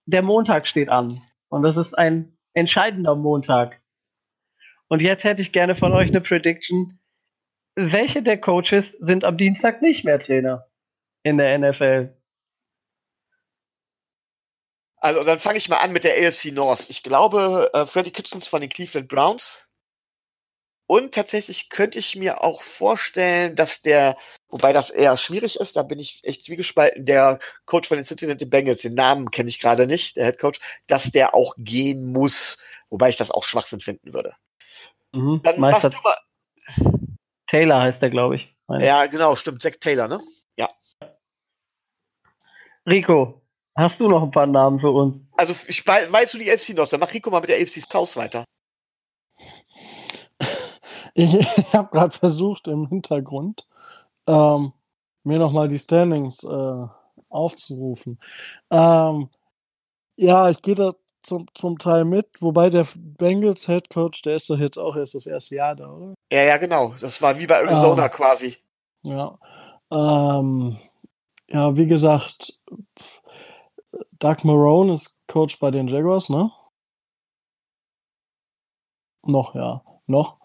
Der Montag steht an. Und das ist ein entscheidender Montag. Und jetzt hätte ich gerne von euch eine Prediction. Welche der Coaches sind am Dienstag nicht mehr Trainer in der NFL? Also dann fange ich mal an mit der AFC North. Ich glaube, äh, Freddie Kitchens von den Cleveland Browns und tatsächlich könnte ich mir auch vorstellen, dass der, wobei das eher schwierig ist, da bin ich echt zwiegespalten, der Coach von den Cincinnati Bengals, den Namen kenne ich gerade nicht, der Head Coach, dass der auch gehen muss, wobei ich das auch Schwachsinn finden würde. Mhm, Dann Meister mach du mal. Taylor heißt der, glaube ich. Meine. Ja, genau, stimmt. Zack Taylor, ne? Ja. Rico, hast du noch ein paar Namen für uns? Also, ich weiß du die FC noch, dann mach Rico mal mit der AFC South weiter. Ich, ich habe gerade versucht im Hintergrund ähm, mir nochmal die Standings äh, aufzurufen. Ähm, ja, ich gehe da zum, zum Teil mit, wobei der Bengals Head Coach, der ist doch jetzt auch erst das erste Jahr da, oder? Ja, ja, genau. Das war wie bei Arizona ähm, quasi. Ja. Ähm, ja, wie gesagt, Doug Marone ist Coach bei den Jaguars, ne? Noch, ja. Noch.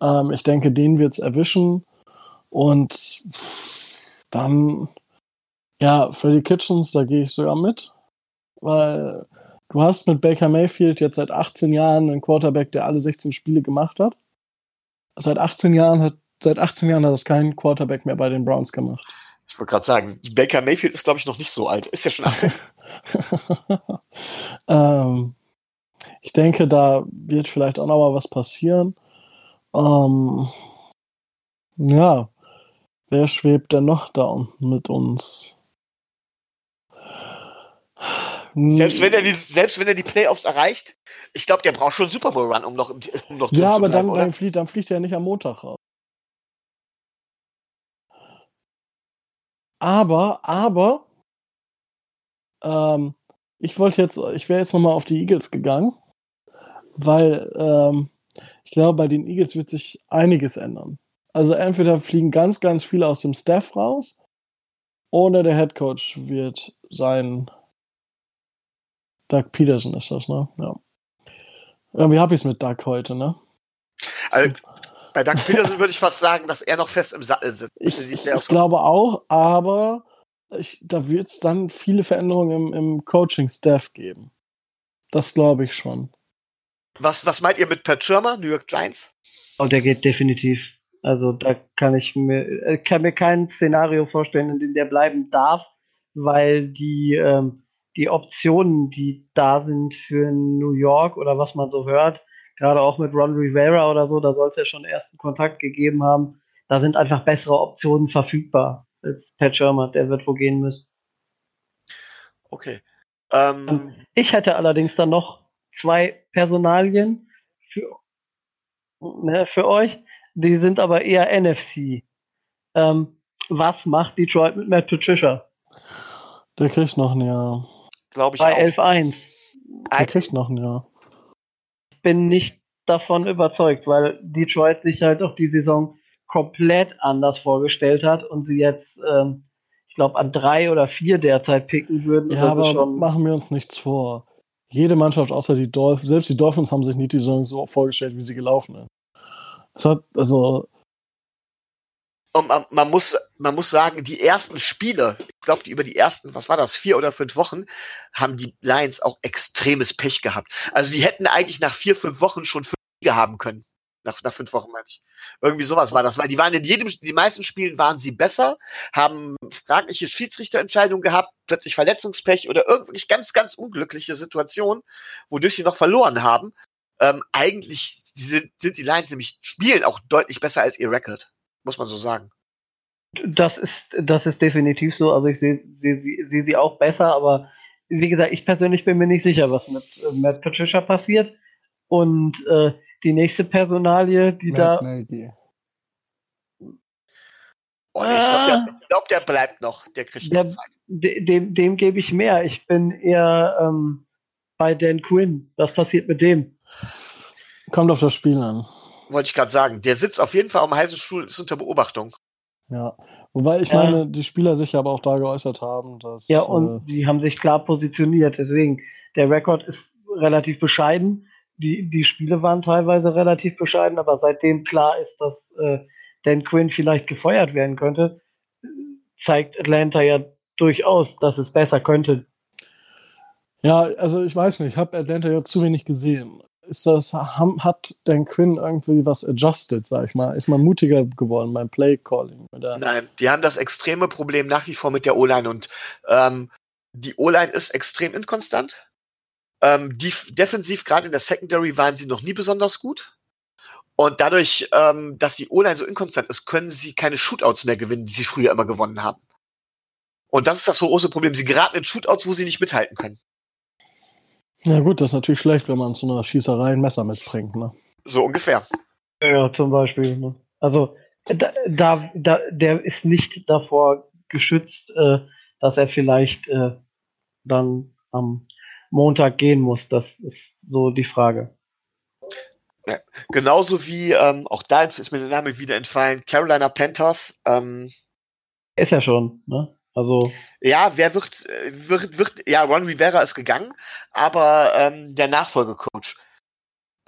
Ähm, ich denke, den wird es erwischen. Und dann, ja, Freddy Kitchens, da gehe ich sogar mit. Weil du hast mit Baker Mayfield jetzt seit 18 Jahren einen Quarterback, der alle 16 Spiele gemacht hat. Seit 18 Jahren hat, seit 18 Jahren hat das kein Quarterback mehr bei den Browns gemacht. Ich wollte gerade sagen, Baker Mayfield ist, glaube ich, noch nicht so alt. Ist ja schon 18. ähm, ich denke, da wird vielleicht auch noch mal was passieren. Ähm, ja, wer schwebt denn noch da unten mit uns? Selbst wenn er die, selbst wenn er die Playoffs erreicht, ich glaube, der braucht schon einen Super Bowl Run, um noch, um noch Ja, aber bleiben, dann, dann, fliegt, dann fliegt er nicht am Montag raus. Aber, aber, ähm, ich wollte jetzt, ich wäre jetzt nochmal auf die Eagles gegangen, weil ähm, ich glaube, bei den Eagles wird sich einiges ändern. Also entweder fliegen ganz, ganz viele aus dem Staff raus, oder der Head Coach wird sein. Doug Peterson ist das, ne? Ja. Irgendwie habe ich es mit Doug heute, ne? Also, bei Doug Peterson würde ich fast sagen, dass er noch fest im Sattel sitzt. Ich, ich, ich glaube auch, aber ich, da wird es dann viele Veränderungen im, im Coaching-Staff geben. Das glaube ich schon. Was, was meint ihr mit Pat Schirmer, New York Giants? Oh, der geht definitiv. Also da kann ich mir, äh, kann mir kein Szenario vorstellen, in dem der bleiben darf, weil die, ähm, die Optionen, die da sind für New York oder was man so hört, gerade auch mit Ron Rivera oder so, da soll es ja schon ersten Kontakt gegeben haben. Da sind einfach bessere Optionen verfügbar als Pat Shermer, der wird wo gehen müssen. Okay. Ähm, ich hätte allerdings dann noch zwei Personalien für, ne, für euch. Die sind aber eher NFC. Ähm, was macht Detroit mit Matt Patricia? Der kriegt noch ein Jahr. Glaube ich Bei 11-1. Der kriegt noch ein Jahr bin nicht davon überzeugt, weil Detroit sich halt auch die Saison komplett anders vorgestellt hat und sie jetzt, ähm, ich glaube, an drei oder vier derzeit picken würden. Ja, aber schon machen wir uns nichts vor. Jede Mannschaft außer die Dolphins, selbst die Dolphins haben sich nicht die Saison so vorgestellt, wie sie gelaufen ist. Es hat, also, und man, man, muss, man muss sagen, die ersten Spiele, ich glaube, über die ersten, was war das, vier oder fünf Wochen, haben die Lions auch extremes Pech gehabt. Also die hätten eigentlich nach vier, fünf Wochen schon fünf Siege haben können. Nach, nach fünf Wochen meine ich. Irgendwie sowas war das, weil die waren in jedem, die meisten Spielen waren sie besser, haben fragliche Schiedsrichterentscheidungen gehabt, plötzlich Verletzungspech oder irgendwie ganz, ganz unglückliche Situationen, wodurch sie noch verloren haben. Ähm, eigentlich sind, sind die Lions nämlich spielen auch deutlich besser als ihr Record muss man so sagen. Das ist, das ist definitiv so. Also ich sehe seh, seh sie auch besser, aber wie gesagt, ich persönlich bin mir nicht sicher, was mit äh, Matt Patricia passiert. Und äh, die nächste Personalie, die Matt da. Nagy. Oh, ich glaube, der, glaub, der, bleibt noch. Der kriegt der, noch Zeit. Dem, dem gebe ich mehr. Ich bin eher ähm, bei Dan Quinn. Was passiert mit dem? Kommt auf das Spiel an wollte ich gerade sagen. Der sitzt auf jeden Fall am heißen Stuhl, ist unter Beobachtung. Ja. Wobei ich meine, äh, die Spieler sich aber auch da geäußert haben, dass. Ja, und äh, die haben sich klar positioniert. Deswegen, der Rekord ist relativ bescheiden. Die, die Spiele waren teilweise relativ bescheiden, aber seitdem klar ist, dass äh, Dan Quinn vielleicht gefeuert werden könnte, zeigt Atlanta ja durchaus, dass es besser könnte. Ja, also ich weiß nicht, ich habe Atlanta ja zu wenig gesehen ist das, hat Dan Quinn irgendwie was adjusted, sag ich mal? Ist man mutiger geworden beim Play-Calling? Nein, die haben das extreme Problem nach wie vor mit der O-Line und ähm, die O-Line ist extrem inkonstant. Ähm, die, defensiv, gerade in der Secondary, waren sie noch nie besonders gut. Und dadurch, ähm, dass die O-Line so inkonstant ist, können sie keine Shootouts mehr gewinnen, die sie früher immer gewonnen haben. Und das ist das große Problem. Sie geraten in Shootouts, wo sie nicht mithalten können. Ja gut, das ist natürlich schlecht, wenn man zu einer Schießerei ein Messer mitbringt. Ne? So ungefähr. Ja, zum Beispiel. Ne? Also da, da, da, der ist nicht davor geschützt, äh, dass er vielleicht äh, dann am Montag gehen muss. Das ist so die Frage. Ja, genauso wie, ähm, auch da ist mir der Name wieder entfallen, Carolina Panthers. Ähm, ist ja schon, ne? Also. Ja, wer wird, äh, wird, wird, ja, Ron Rivera ist gegangen, aber ähm, der Nachfolgecoach,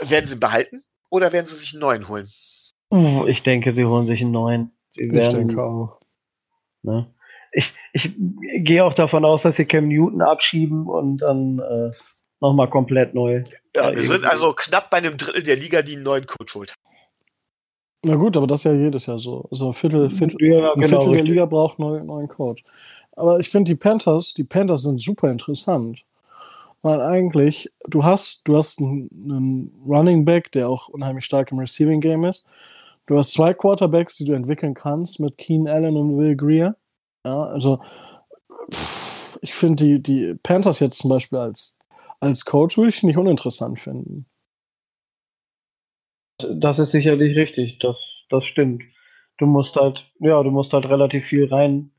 werden sie behalten oder werden sie sich einen neuen holen? Ich denke, sie holen sich einen neuen. Sie werden, ich denke auch. Ne? Ich, ich gehe auch davon aus, dass sie Cam Newton abschieben und dann äh, nochmal komplett neu. Ja, wir sind also knapp bei einem Drittel der Liga, die einen neuen Coach holt. Na gut, aber das ist ja jedes Jahr so. Also ein Viertel, Viertel, ja, ein genau, Viertel der Liga braucht einen neuen Coach. Aber ich finde die Panthers, die Panthers sind super interessant. Weil eigentlich, du hast, du hast einen, einen Running Back, der auch unheimlich stark im Receiving Game ist. Du hast zwei Quarterbacks, die du entwickeln kannst mit Keen Allen und Will Greer. Ja, also pff, ich finde die, die Panthers jetzt zum Beispiel als, als Coach würde ich nicht uninteressant finden. Das ist sicherlich richtig, das, das stimmt. Du musst halt, ja, du musst halt relativ viel rein,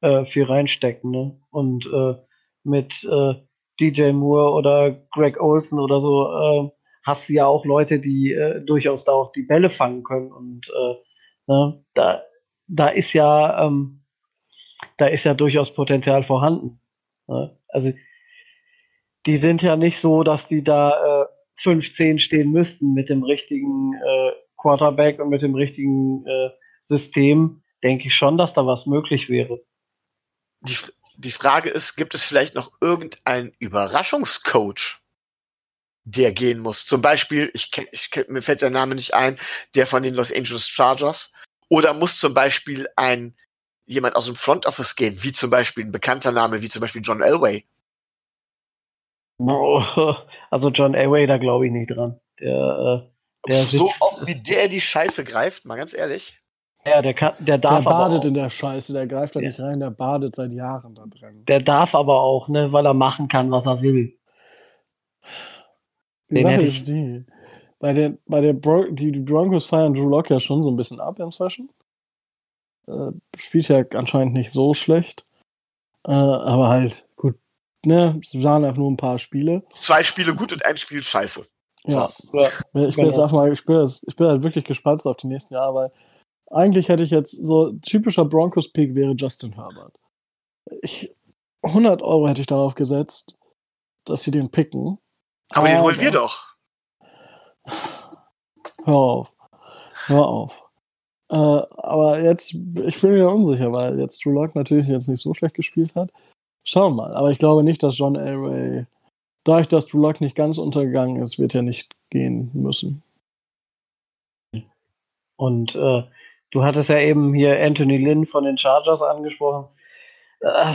äh, viel reinstecken, ne? Und äh, mit äh, DJ Moore oder Greg Olson oder so äh, hast du ja auch Leute, die äh, durchaus da auch die Bälle fangen können. Und äh, ne, da, da ist ja, ähm, da ist ja durchaus Potenzial vorhanden. Ne? Also die sind ja nicht so, dass die da äh, 15 stehen müssten mit dem richtigen äh, Quarterback und mit dem richtigen äh, System, denke ich schon, dass da was möglich wäre. Die, die Frage ist, gibt es vielleicht noch irgendeinen Überraschungscoach, der gehen muss? Zum Beispiel, ich ich mir fällt sein Name nicht ein, der von den Los Angeles Chargers. Oder muss zum Beispiel ein jemand aus dem Front Office gehen, wie zum Beispiel ein bekannter Name, wie zum Beispiel John Elway? Also John Elway, da glaube ich nicht dran. Der, äh, der so oft wie der die Scheiße greift, mal ganz ehrlich. Ja, der, kann, der darf. Der badet in der Scheiße, der greift da ja. nicht rein, der badet seit Jahren da drin. Der darf aber auch, ne, weil er machen kann, was er will. Die Sache ist die. Bei den, bei den Bro die, die Broncos feiern Drew Lock ja schon so ein bisschen ab inzwischen. Äh, spielt ja anscheinend nicht so schlecht. Äh, aber halt, ne, es waren einfach nur ein paar Spiele. Zwei Spiele gut und ein Spiel scheiße. Ja. So. ja. Ich bin jetzt einfach mal, ich bin, ich bin halt wirklich gespannt auf die nächsten Jahre, weil eigentlich hätte ich jetzt so typischer Broncos-Pick wäre Justin Herbert. Ich, 100 Euro hätte ich darauf gesetzt, dass sie den picken. Aber, aber den holen wir doch. Hör auf. Hör auf. Äh, aber jetzt, ich bin mir unsicher, weil jetzt Drew Lock natürlich jetzt nicht so schlecht gespielt hat. Schauen wir mal. Aber ich glaube nicht, dass John Elway, dadurch, dass Drew Lock nicht ganz untergegangen ist, wird er nicht gehen müssen. Und äh, Du hattest ja eben hier Anthony Lynn von den Chargers angesprochen. Äh,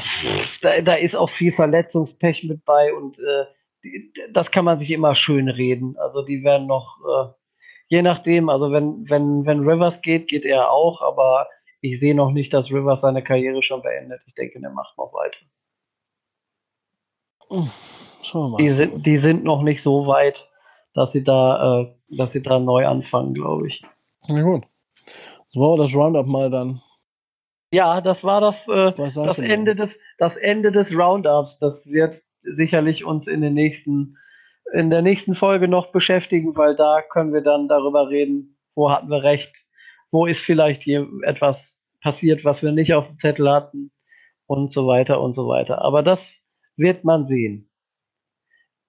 da, da, ist auch viel Verletzungspech mit bei und äh, das kann man sich immer schön reden. Also die werden noch, äh, je nachdem, also wenn, wenn, wenn Rivers geht, geht er auch, aber ich sehe noch nicht, dass Rivers seine Karriere schon beendet. Ich denke, der macht noch weiter. Schauen wir mal. Die sind, die sind noch nicht so weit, dass sie da, äh, dass sie da neu anfangen, glaube ich. Na gut. Das war das Roundup mal dann. Ja, das war das, äh, das, Ende des, das Ende des Roundups. Das wird sicherlich uns in den nächsten, in der nächsten Folge noch beschäftigen, weil da können wir dann darüber reden, wo hatten wir recht, wo ist vielleicht hier etwas passiert, was wir nicht auf dem Zettel hatten und so weiter und so weiter. Aber das wird man sehen.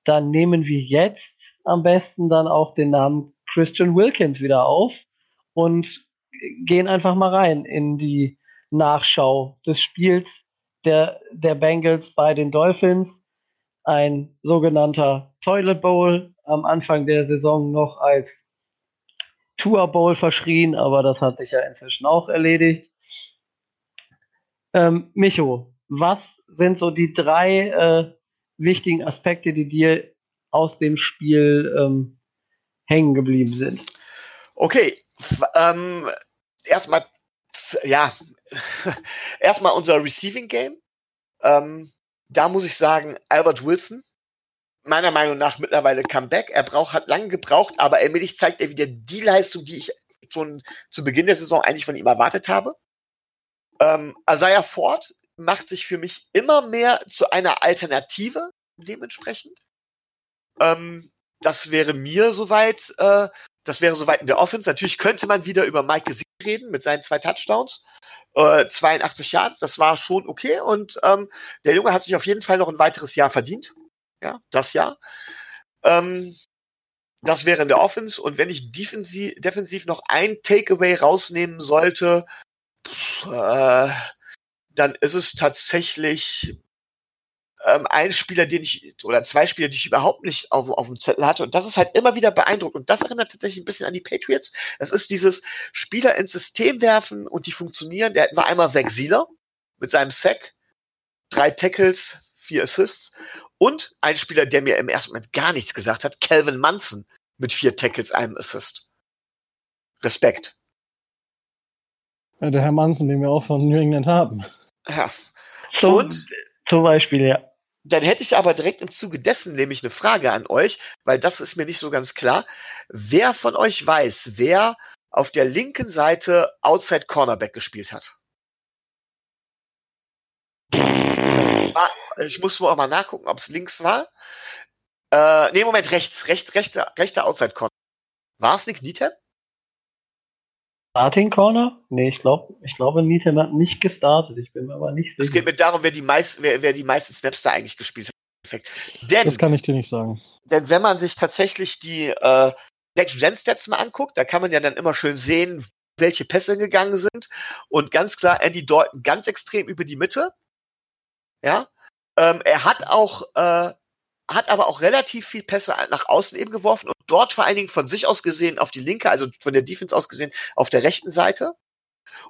Dann nehmen wir jetzt am besten dann auch den Namen Christian Wilkins wieder auf und gehen einfach mal rein in die Nachschau des Spiels der, der Bengals bei den Dolphins. Ein sogenannter Toilet Bowl am Anfang der Saison noch als Tour Bowl verschrien, aber das hat sich ja inzwischen auch erledigt. Ähm, Micho, was sind so die drei äh, wichtigen Aspekte, die dir aus dem Spiel ähm, hängen geblieben sind? Okay, ähm, erstmal, ja, erstmal unser Receiving Game. Ähm, da muss ich sagen, Albert Wilson, meiner Meinung nach mittlerweile Comeback. Er braucht, hat lange gebraucht, aber allmählich zeigt er wieder die Leistung, die ich schon zu Beginn der Saison eigentlich von ihm erwartet habe. Ähm, Isaiah Ford macht sich für mich immer mehr zu einer Alternative dementsprechend. Ähm, das wäre mir soweit äh, das wäre soweit in der Offense. Natürlich könnte man wieder über Mike Gesicki reden mit seinen zwei Touchdowns. Äh, 82 Yards, das war schon okay. Und ähm, der Junge hat sich auf jeden Fall noch ein weiteres Jahr verdient. Ja, das Jahr. Ähm, das wäre in der Offense. Und wenn ich defensiv, defensiv noch ein Takeaway rausnehmen sollte, pff, äh, dann ist es tatsächlich ähm, ein Spieler, den ich, oder zwei Spieler, die ich überhaupt nicht auf, auf dem Zettel hatte. Und das ist halt immer wieder beeindruckend. Und das erinnert tatsächlich ein bisschen an die Patriots. Das ist dieses Spieler ins System werfen und die funktionieren. Der war einmal Vexila mit seinem Sack, drei Tackles, vier Assists. Und ein Spieler, der mir im ersten Moment gar nichts gesagt hat, Calvin Munson mit vier Tackles, einem Assist. Respekt. Ja, der Herr Munson, den wir auch von New England haben. Ja. Zum, Und zum Beispiel, ja. Dann hätte ich aber direkt im Zuge dessen nämlich eine Frage an euch, weil das ist mir nicht so ganz klar. Wer von euch weiß, wer auf der linken Seite Outside Cornerback gespielt hat? Ich muss mal auch mal nachgucken, ob es links war. Äh, nee, Moment, rechts, rechts, rechter, rechter Outside Corner. War es Nick Nietem? Starting Corner? Nee, ich glaube, ich glaube, Nietem hat nicht gestartet. Ich bin mir aber nicht Es sicher. geht mir darum, wer die, meist, wer, wer die meisten Snaps da eigentlich gespielt hat. Perfekt. Denn, Das kann ich dir nicht sagen. denn wenn man sich tatsächlich die äh, Next-Gen-Stats mal anguckt, da kann man ja dann immer schön sehen, welche Pässe gegangen sind. Und ganz klar, Andy Dalton ganz extrem über die Mitte. Ja. Ähm, er hat auch, äh, hat aber auch relativ viel Pässe nach außen eben geworfen und dort vor allen Dingen von sich aus gesehen auf die linke, also von der Defense aus gesehen auf der rechten Seite.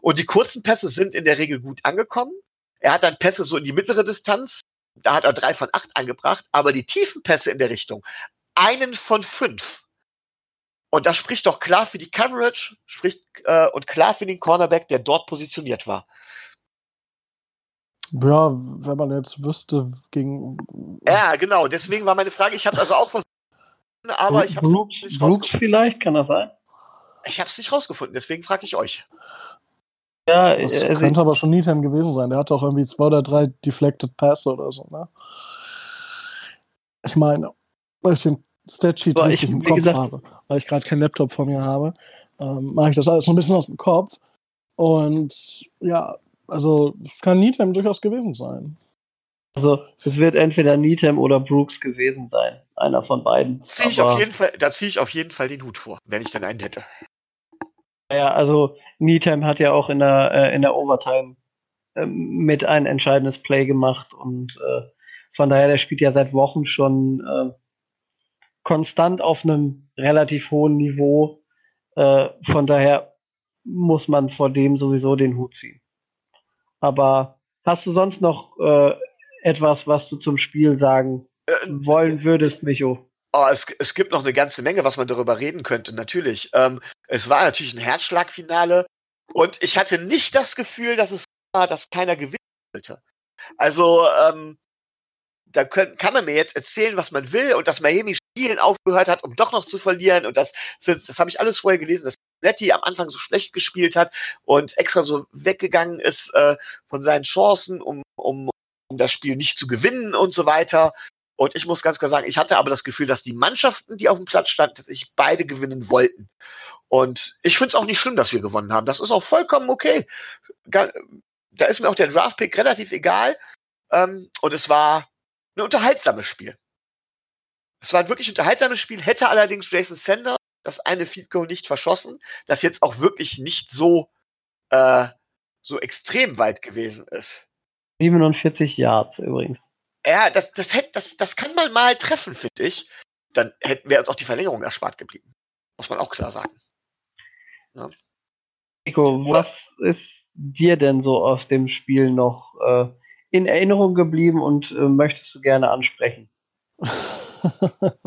Und die kurzen Pässe sind in der Regel gut angekommen. Er hat dann Pässe so in die mittlere Distanz. Da hat er drei von acht angebracht, aber die tiefen Pässe in der Richtung, einen von fünf. Und das spricht doch klar für die Coverage, spricht äh, und klar für den Cornerback, der dort positioniert war. Ja, wenn man jetzt wüsste, gegen. Ja, genau. Deswegen war meine Frage. Ich habe also auch versucht, aber ich habe Brooks, nicht Brooks rausgefunden. vielleicht, kann das sein? Ich habe es nicht rausgefunden. Deswegen frage ich euch. Ja, Das also könnte aber schon Needham gewesen sein. Der hat doch irgendwie zwei oder drei Deflected Pässe oder so, ne? Ich meine, weil ich den Statsheet richtig ich- im Kopf gesagt- habe, weil ich gerade keinen Laptop vor mir habe, ähm, mache ich das alles so ein bisschen aus dem Kopf. Und ja, also es kann Needham durchaus gewesen sein. Also es wird entweder Needham oder Brooks gewesen sein. Einer von beiden. Zieh ich auf jeden Fall, da ziehe ich auf jeden Fall den Hut vor, wenn ich dann einen hätte. Ja, also Needham hat ja auch in der, äh, in der Overtime ähm, mit ein entscheidendes Play gemacht und äh, von daher, der spielt ja seit Wochen schon äh, konstant auf einem relativ hohen Niveau. Äh, von daher muss man vor dem sowieso den Hut ziehen. Aber hast du sonst noch äh, etwas, was du zum Spiel sagen Äh, wollen würdest, Micho? Oh, es, es gibt noch eine ganze Menge, was man darüber reden könnte, natürlich. Ähm, es war natürlich ein Herzschlagfinale und ich hatte nicht das Gefühl, dass es war, dass keiner gewinnen wollte. Also, ähm, da können, kann man mir jetzt erzählen, was man will und dass Miami Spielen aufgehört hat, um doch noch zu verlieren und das sind, das habe ich alles vorher gelesen, dass Letty am Anfang so schlecht gespielt hat und extra so weggegangen ist äh, von seinen Chancen, um, um, um das Spiel nicht zu gewinnen und so weiter. Und ich muss ganz klar sagen, ich hatte aber das Gefühl, dass die Mannschaften, die auf dem Platz standen, tatsächlich beide gewinnen wollten. Und ich finde es auch nicht schlimm, dass wir gewonnen haben. Das ist auch vollkommen okay. Da ist mir auch der Draftpick relativ egal. Ähm, und es war ein unterhaltsames Spiel. Es war ein wirklich unterhaltsames Spiel, hätte allerdings Jason Sander das eine Field Goal nicht verschossen, das jetzt auch wirklich nicht so, äh, so extrem weit gewesen ist. 47 Yards übrigens. Ja, das, das, hätte, das, das kann man mal treffen, finde ich. Dann hätten wir uns auch die Verlängerung erspart geblieben. Muss man auch klar sagen. Nico, was ist dir denn so aus dem Spiel noch äh, in Erinnerung geblieben und äh, möchtest du gerne ansprechen?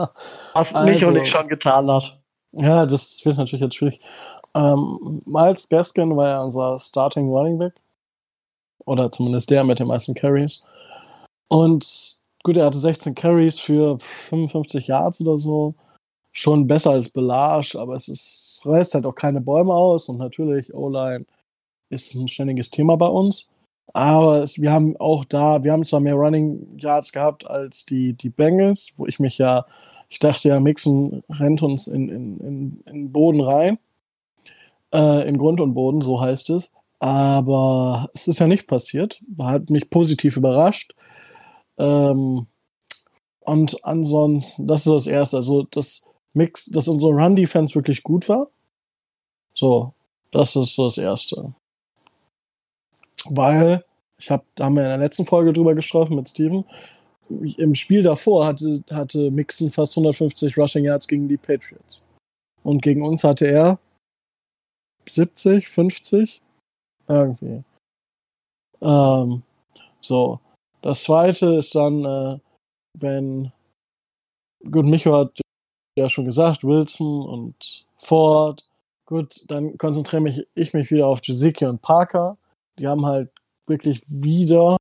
Was Also- nicht schon getan hat. Ja, das wird natürlich jetzt schwierig. Ähm, Miles Gaskin war ja unser Starting Running Back. Oder zumindest der mit den meisten Carries. Und gut, er hatte 16 Carries für 55 Yards oder so. Schon besser als Belage, aber es ist, reißt halt auch keine Bäume aus. Und natürlich, O-Line ist ein ständiges Thema bei uns. Aber es, wir haben auch da, wir haben zwar mehr Running Yards gehabt als die, die Bengals, wo ich mich ja ich dachte ja, Mixon rennt uns in, in, in, in den Boden rein. äh, in Grund und Boden, so heißt es. Aber es ist ja nicht passiert. Hat mich positiv überrascht. Ähm, und ansonsten, das ist das Erste. Also, das Mix, dass unsere Run-Defense wirklich gut war. So, das ist das Erste. Weil, ich habe, da haben wir in der letzten Folge drüber gesprochen mit Steven. Im Spiel davor hatte, hatte Mixon fast 150 Rushing Yards gegen die Patriots. Und gegen uns hatte er 70, 50, irgendwie. Ähm, so. Das zweite ist dann, äh, wenn, gut, Micho hat ja schon gesagt, Wilson und Ford. Gut, dann konzentriere mich, ich mich wieder auf Jaziki und Parker. Die haben halt wirklich wieder,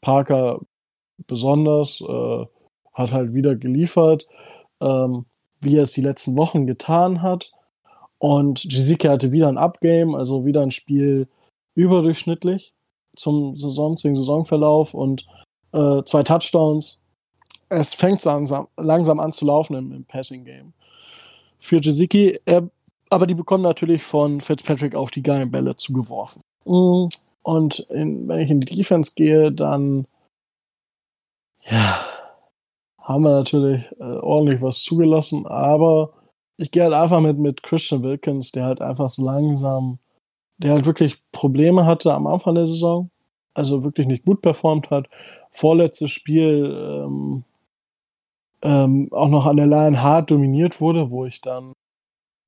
Parker besonders, äh, hat halt wieder geliefert, ähm, wie er es die letzten Wochen getan hat. Und Jizike hatte wieder ein Upgame, also wieder ein Spiel überdurchschnittlich zum sonstigen Saisonverlauf und äh, zwei Touchdowns. Es fängt langsam, langsam an zu laufen im, im Passing-Game. Für Jiziki, aber die bekommen natürlich von Fitzpatrick auch die geilen Bälle zugeworfen. Mm, und in, wenn ich in die Defense gehe, dann ja, haben wir natürlich äh, ordentlich was zugelassen, aber ich gehe halt einfach mit, mit Christian Wilkins, der halt einfach so langsam, der halt wirklich Probleme hatte am Anfang der Saison, also wirklich nicht gut performt hat. Vorletztes Spiel ähm, ähm, auch noch an der Line hart dominiert wurde, wo ich dann,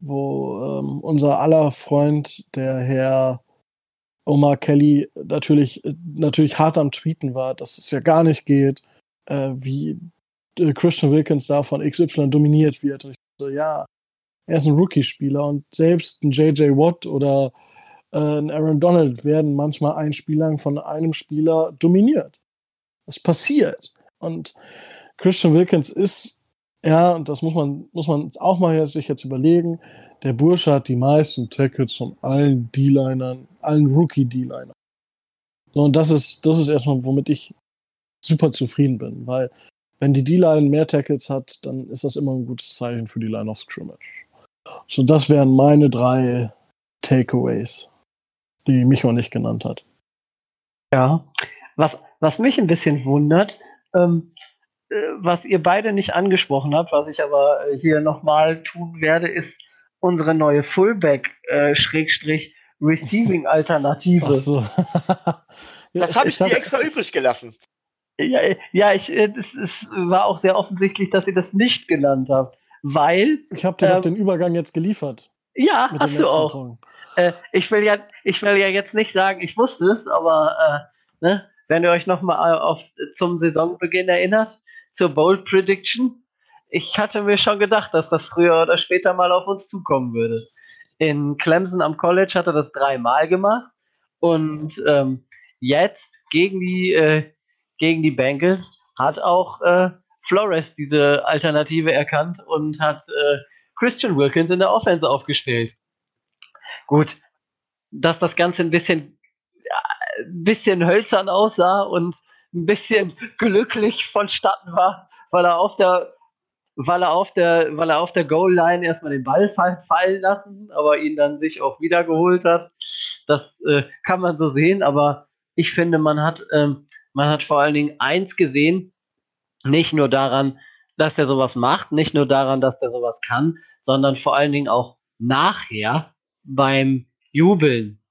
wo ähm, unser aller Freund, der Herr Omar Kelly, natürlich, natürlich hart am Tweeten war, dass es ja gar nicht geht, äh, wie äh, Christian Wilkins da von XY dominiert wird. Und ich so, ja, er ist ein Rookie-Spieler und selbst ein JJ Watt oder äh, ein Aaron Donald werden manchmal ein Spiel lang von einem Spieler dominiert. Das passiert. Und Christian Wilkins ist, ja, und das muss man, muss man auch mal sich jetzt überlegen, der Bursche hat die meisten Tackles von allen D-Linern, allen Rookie-D-Linern. So, und das ist, das ist erstmal, womit ich super zufrieden bin, weil wenn die D-Line mehr Tackles hat, dann ist das immer ein gutes Zeichen für die Line of Scrimmage. So, das wären meine drei Takeaways, die Micho nicht genannt hat. Ja, was, was mich ein bisschen wundert, ähm, äh, was ihr beide nicht angesprochen habt, was ich aber äh, hier nochmal tun werde, ist unsere neue Fullback-Receiving-Alternative. Äh, so. das habe ich dir extra übrig gelassen. Ja, ja ich, es, es war auch sehr offensichtlich, dass ihr das nicht genannt habt weil. Ich habe dir äh, doch den Übergang jetzt geliefert. Ja, hast du auch. Äh, ich, will ja, ich will ja jetzt nicht sagen, ich wusste es, aber äh, ne, wenn ihr euch nochmal auf, zum Saisonbeginn erinnert, zur Bold Prediction, ich hatte mir schon gedacht, dass das früher oder später mal auf uns zukommen würde. In Clemson am College hat er das dreimal gemacht und ähm, jetzt gegen die, äh, gegen die Bengals hat auch äh, Flores diese Alternative erkannt und hat äh, Christian Wilkins in der Offense aufgestellt. Gut, dass das Ganze ein bisschen, ja, ein bisschen hölzern aussah und ein bisschen glücklich vonstatten war, weil er auf der weil er auf der, weil er auf der Goal Line erstmal den Ball fallen lassen, aber ihn dann sich auch wiedergeholt hat. Das äh, kann man so sehen, aber ich finde, man hat, ähm, man hat vor allen Dingen eins gesehen, nicht nur daran, dass der sowas macht, nicht nur daran, dass der sowas kann, sondern vor allen Dingen auch nachher beim Jubeln.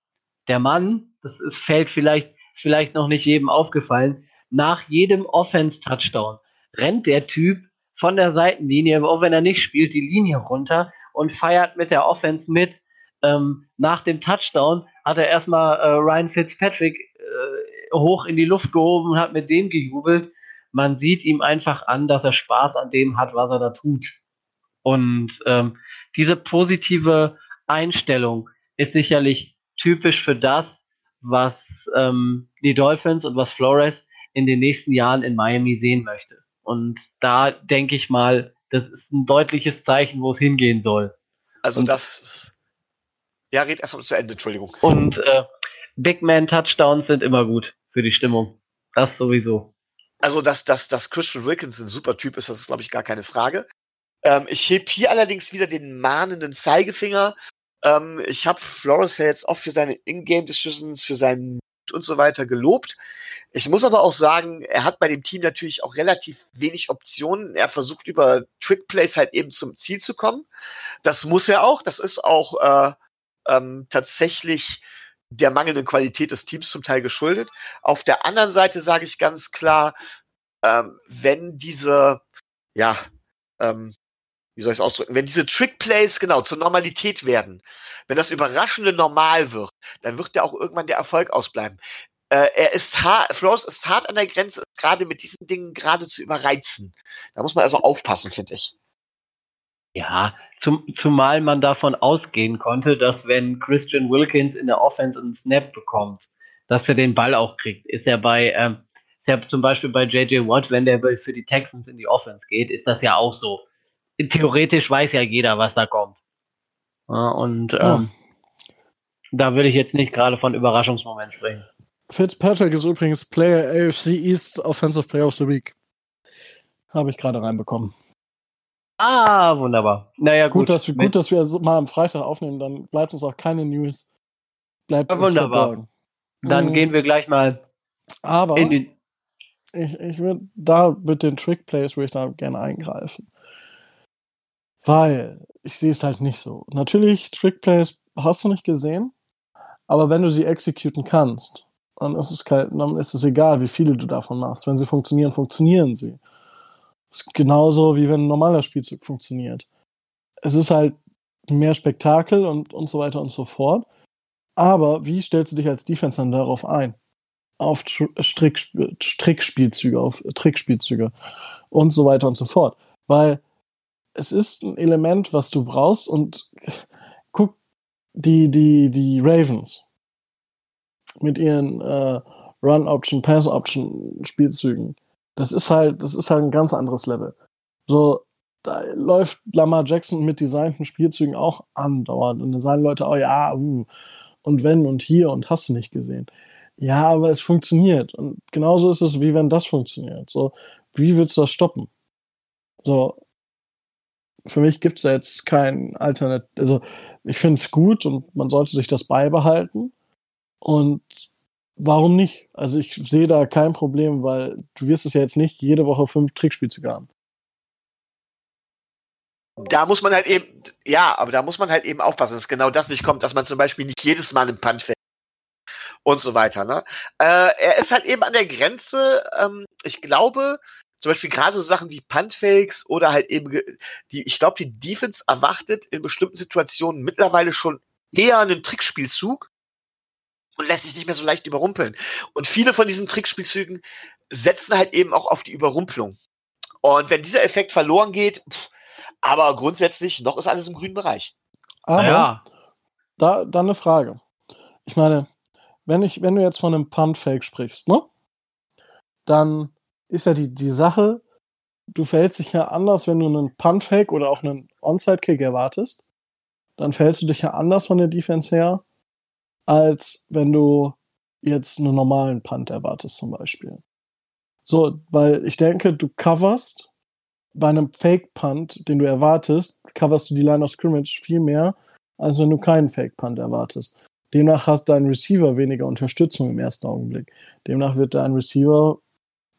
Der Mann, das ist, fällt vielleicht, ist vielleicht noch nicht jedem aufgefallen, nach jedem Offense-Touchdown rennt der Typ von der Seitenlinie, auch wenn er nicht spielt, die Linie runter und feiert mit der Offense mit. Ähm, nach dem Touchdown hat er erstmal äh, Ryan Fitzpatrick äh, hoch in die Luft gehoben und hat mit dem gejubelt man sieht ihm einfach an, dass er Spaß an dem hat, was er da tut. Und ähm, diese positive Einstellung ist sicherlich typisch für das, was ähm, die Dolphins und was Flores in den nächsten Jahren in Miami sehen möchte. Und da denke ich mal, das ist ein deutliches Zeichen, wo es hingehen soll. Also und, das. Ja, red erstmal zu Ende, Entschuldigung. Und äh, Big Man Touchdowns sind immer gut für die Stimmung. Das sowieso. Also, dass, dass, dass Christian Wilkins ein super Typ ist, das ist, glaube ich, gar keine Frage. Ähm, ich heb hier allerdings wieder den mahnenden Zeigefinger Ähm, ich habe Flores ja jetzt oft für seine In-Game-Decisions, für seinen Und so weiter gelobt. Ich muss aber auch sagen, er hat bei dem Team natürlich auch relativ wenig Optionen. Er versucht über Trick-Plays halt eben zum Ziel zu kommen. Das muss er auch. Das ist auch äh, ähm, tatsächlich der mangelnden Qualität des Teams zum Teil geschuldet. Auf der anderen Seite sage ich ganz klar, ähm, wenn diese, ja, ähm, wie soll ich es ausdrücken, wenn diese Trick-Plays genau zur Normalität werden, wenn das Überraschende normal wird, dann wird ja auch irgendwann der Erfolg ausbleiben. Äh, er ist hart, Flores ist hart an der Grenze, gerade mit diesen Dingen gerade zu überreizen. Da muss man also aufpassen, finde ich. Ja, zum, zumal man davon ausgehen konnte, dass wenn Christian Wilkins in der Offense einen Snap bekommt, dass er den Ball auch kriegt. Ist er bei, ähm, ist ja zum Beispiel bei JJ Watt, wenn der für die Texans in die Offense geht, ist das ja auch so. Theoretisch weiß ja jeder, was da kommt. Ja, und ähm, oh. da würde ich jetzt nicht gerade von Überraschungsmoment sprechen. Fitzpatrick ist übrigens Player AFC East Offensive Player of the Week. Habe ich gerade reinbekommen. Ah, wunderbar. Naja, gut. Gut, dass wir, gut, dass wir mal am Freitag aufnehmen, dann bleibt uns auch keine News. Bleibt ja, wunderbar. Verborgen. Dann mhm. gehen wir gleich mal Aber in den ich, ich würde da mit den Trick-Plays würde ich da gerne eingreifen. Weil ich sehe es halt nicht so. Natürlich, Trick-Plays hast du nicht gesehen, aber wenn du sie exekuten kannst, dann ist es, kein, dann ist es egal, wie viele du davon machst. Wenn sie funktionieren, funktionieren sie. Ist genauso wie wenn ein normaler Spielzug funktioniert. Es ist halt mehr Spektakel und, und so weiter und so fort. Aber wie stellst du dich als Defense dann darauf ein? Auf Strick, Strickspielzüge, auf Trickspielzüge und so weiter und so fort. Weil es ist ein Element, was du brauchst und guck, die, die, die Ravens mit ihren äh, Run-Option, Pass-Option-Spielzügen das ist halt, das ist halt ein ganz anderes Level. So, da läuft Lamar Jackson mit designten Spielzügen auch andauernd. Und dann sagen Leute, oh ja, uh, und wenn und hier und hast du nicht gesehen. Ja, aber es funktioniert. Und genauso ist es, wie wenn das funktioniert. So, wie willst du das stoppen? So, für mich gibt es da jetzt kein Alternat. Also, ich finde es gut und man sollte sich das beibehalten. Und warum nicht? Also ich sehe da kein Problem, weil du wirst es ja jetzt nicht jede Woche fünf Trickspielzüge haben. Da muss man halt eben, ja, aber da muss man halt eben aufpassen, dass genau das nicht kommt, dass man zum Beispiel nicht jedes Mal einen Punt fällt und so weiter. Ne? Äh, er ist halt eben an der Grenze. Ähm, ich glaube, zum Beispiel gerade so Sachen wie Puntfakes oder halt eben, die, ich glaube, die Defense erwartet in bestimmten Situationen mittlerweile schon eher einen Trickspielzug und lässt sich nicht mehr so leicht überrumpeln. Und viele von diesen Trickspielzügen setzen halt eben auch auf die Überrumpelung. Und wenn dieser Effekt verloren geht, pff, aber grundsätzlich noch ist alles im grünen Bereich. Aber ja. da, da eine Frage. Ich meine, wenn, ich, wenn du jetzt von einem Punt-Fake sprichst, ne? Dann ist ja die, die Sache, du verhältst dich ja anders, wenn du einen Punt-Fake oder auch einen Onside-Kick erwartest. Dann verhältst du dich ja anders von der Defense her, als wenn du jetzt einen normalen Punt erwartest zum Beispiel. So, weil ich denke, du coverst bei einem Fake-Punt, den du erwartest, coverst du die Line of Scrimmage viel mehr, als wenn du keinen Fake-Punt erwartest. Demnach hast dein Receiver weniger Unterstützung im ersten Augenblick. Demnach wird dein Receiver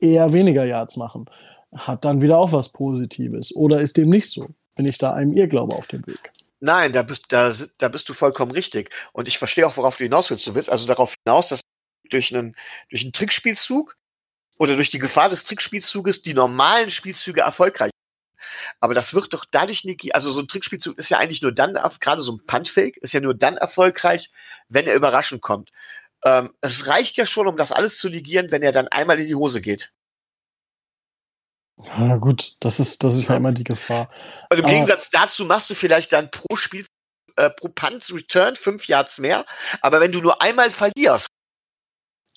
eher weniger Yards machen. Hat dann wieder auch was Positives. Oder ist dem nicht so? Bin ich da einem Irrglaube auf dem Weg? Nein, da bist, da, da bist du vollkommen richtig. Und ich verstehe auch, worauf du hinaus willst. Du willst also darauf hinaus, dass durch einen, durch einen Trickspielzug oder durch die Gefahr des Trickspielzuges die normalen Spielzüge erfolgreich aber das wird doch dadurch nicht, also so ein Trickspielzug ist ja eigentlich nur dann, gerade so ein Puntfake ist ja nur dann erfolgreich, wenn er überraschend kommt. Ähm, es reicht ja schon, um das alles zu negieren, wenn er dann einmal in die Hose geht. Na gut, das ist, das ist ja immer die Gefahr. Und im Aber Gegensatz dazu machst du vielleicht dann pro Spiel, äh, pro Punt Return fünf Yards mehr. Aber wenn du nur einmal verlierst,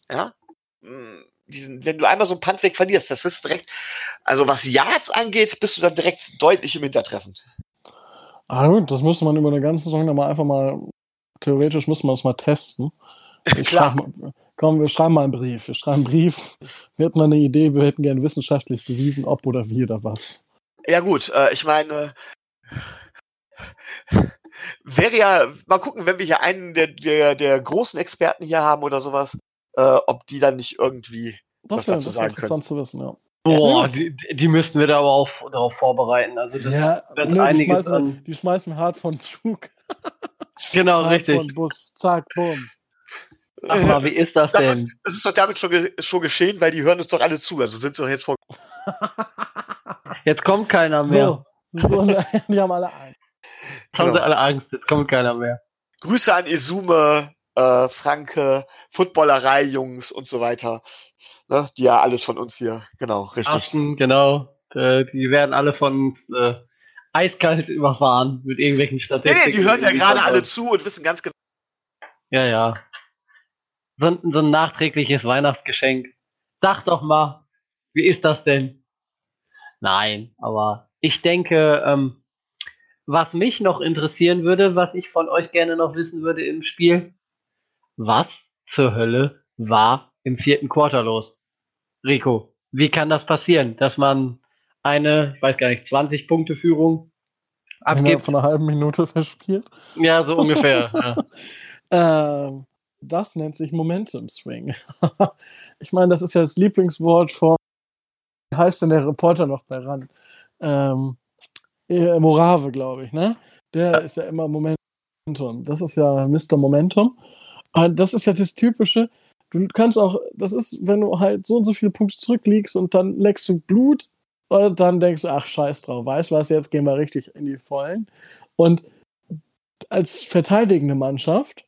ja, hm, diesen, wenn du einmal so einen Punt weg verlierst, das ist direkt, also was Yards angeht, bist du dann direkt deutlich im Hintertreffen. Ah gut, das müsste man über eine ganze Saison dann mal einfach mal, theoretisch müssen wir das mal testen. Klar. Mal, Komm, wir schreiben mal einen Brief. Wir schreiben einen Brief. Wir hätten mal eine Idee, wir hätten gern wissenschaftlich bewiesen, ob oder wie oder was. Ja, gut, äh, ich meine, wäre ja, mal gucken, wenn wir hier einen der, der, der großen Experten hier haben oder sowas, äh, ob die dann nicht irgendwie Das was wäre dazu das wär sagen interessant zu wissen, ja. Boah, die, die müssten wir da aber auch darauf vorbereiten. Also das ja, wird die, einiges schmeißen, an. die schmeißen hart von Zug, Genau, hart von richtig. Bus, zack, bumm. Ach mal, wie ist das Das denn? ist, das ist doch damit schon, ge schon geschehen, weil die hören uns doch alle zu. Also sind sie doch jetzt vor. Jetzt kommt keiner mehr. So, so die haben alle Angst. Jetzt haben sie Genau. alle Angst, jetzt kommt keiner mehr. Grüße an Isume, äh, Franke, Footballerei, Jungs und so weiter. Ne, die ja alles von uns hier. Genau, richtig. Achten, genau. Äh, die werden alle von uns äh, eiskalt überfahren mit irgendwelchen Nee, Statistiken. nee, die hören ja gerade alle zu und wissen ganz genau. Ja, ja. So, ein- so ein nachträgliches Weihnachtsgeschenk. Sag doch mal, wie ist das denn? Nein, aber ich denke, ähm, was mich noch interessieren würde, was ich von euch gerne noch wissen würde im Spiel, was zur Hölle war im vierten Quarter los? Rico, wie kann das passieren, dass man eine, ich weiß gar nicht, 20 Punkte Führung Innerhalb abgibt? von einer halben Minute verspielt. Ja, so ungefähr. ja. Ähm, das nennt sich Momentum Swing. ich meine, das ist ja das Lieblingswort von, wie heißt denn der Reporter noch bei RAN? Ähm, äh, Morave, glaube ich, ne? Der Ja. ist ja immer Momentum. Das ist ja Mr. Momentum. Und das ist ja das Typische. Du kannst auch, das ist, wenn du halt so und so viele Punkte zurückliegst und dann leckst du Blut und dann denkst du, ach, scheiß drauf, weißt du was, jetzt gehen wir richtig in die Vollen. Und als verteidigende Mannschaft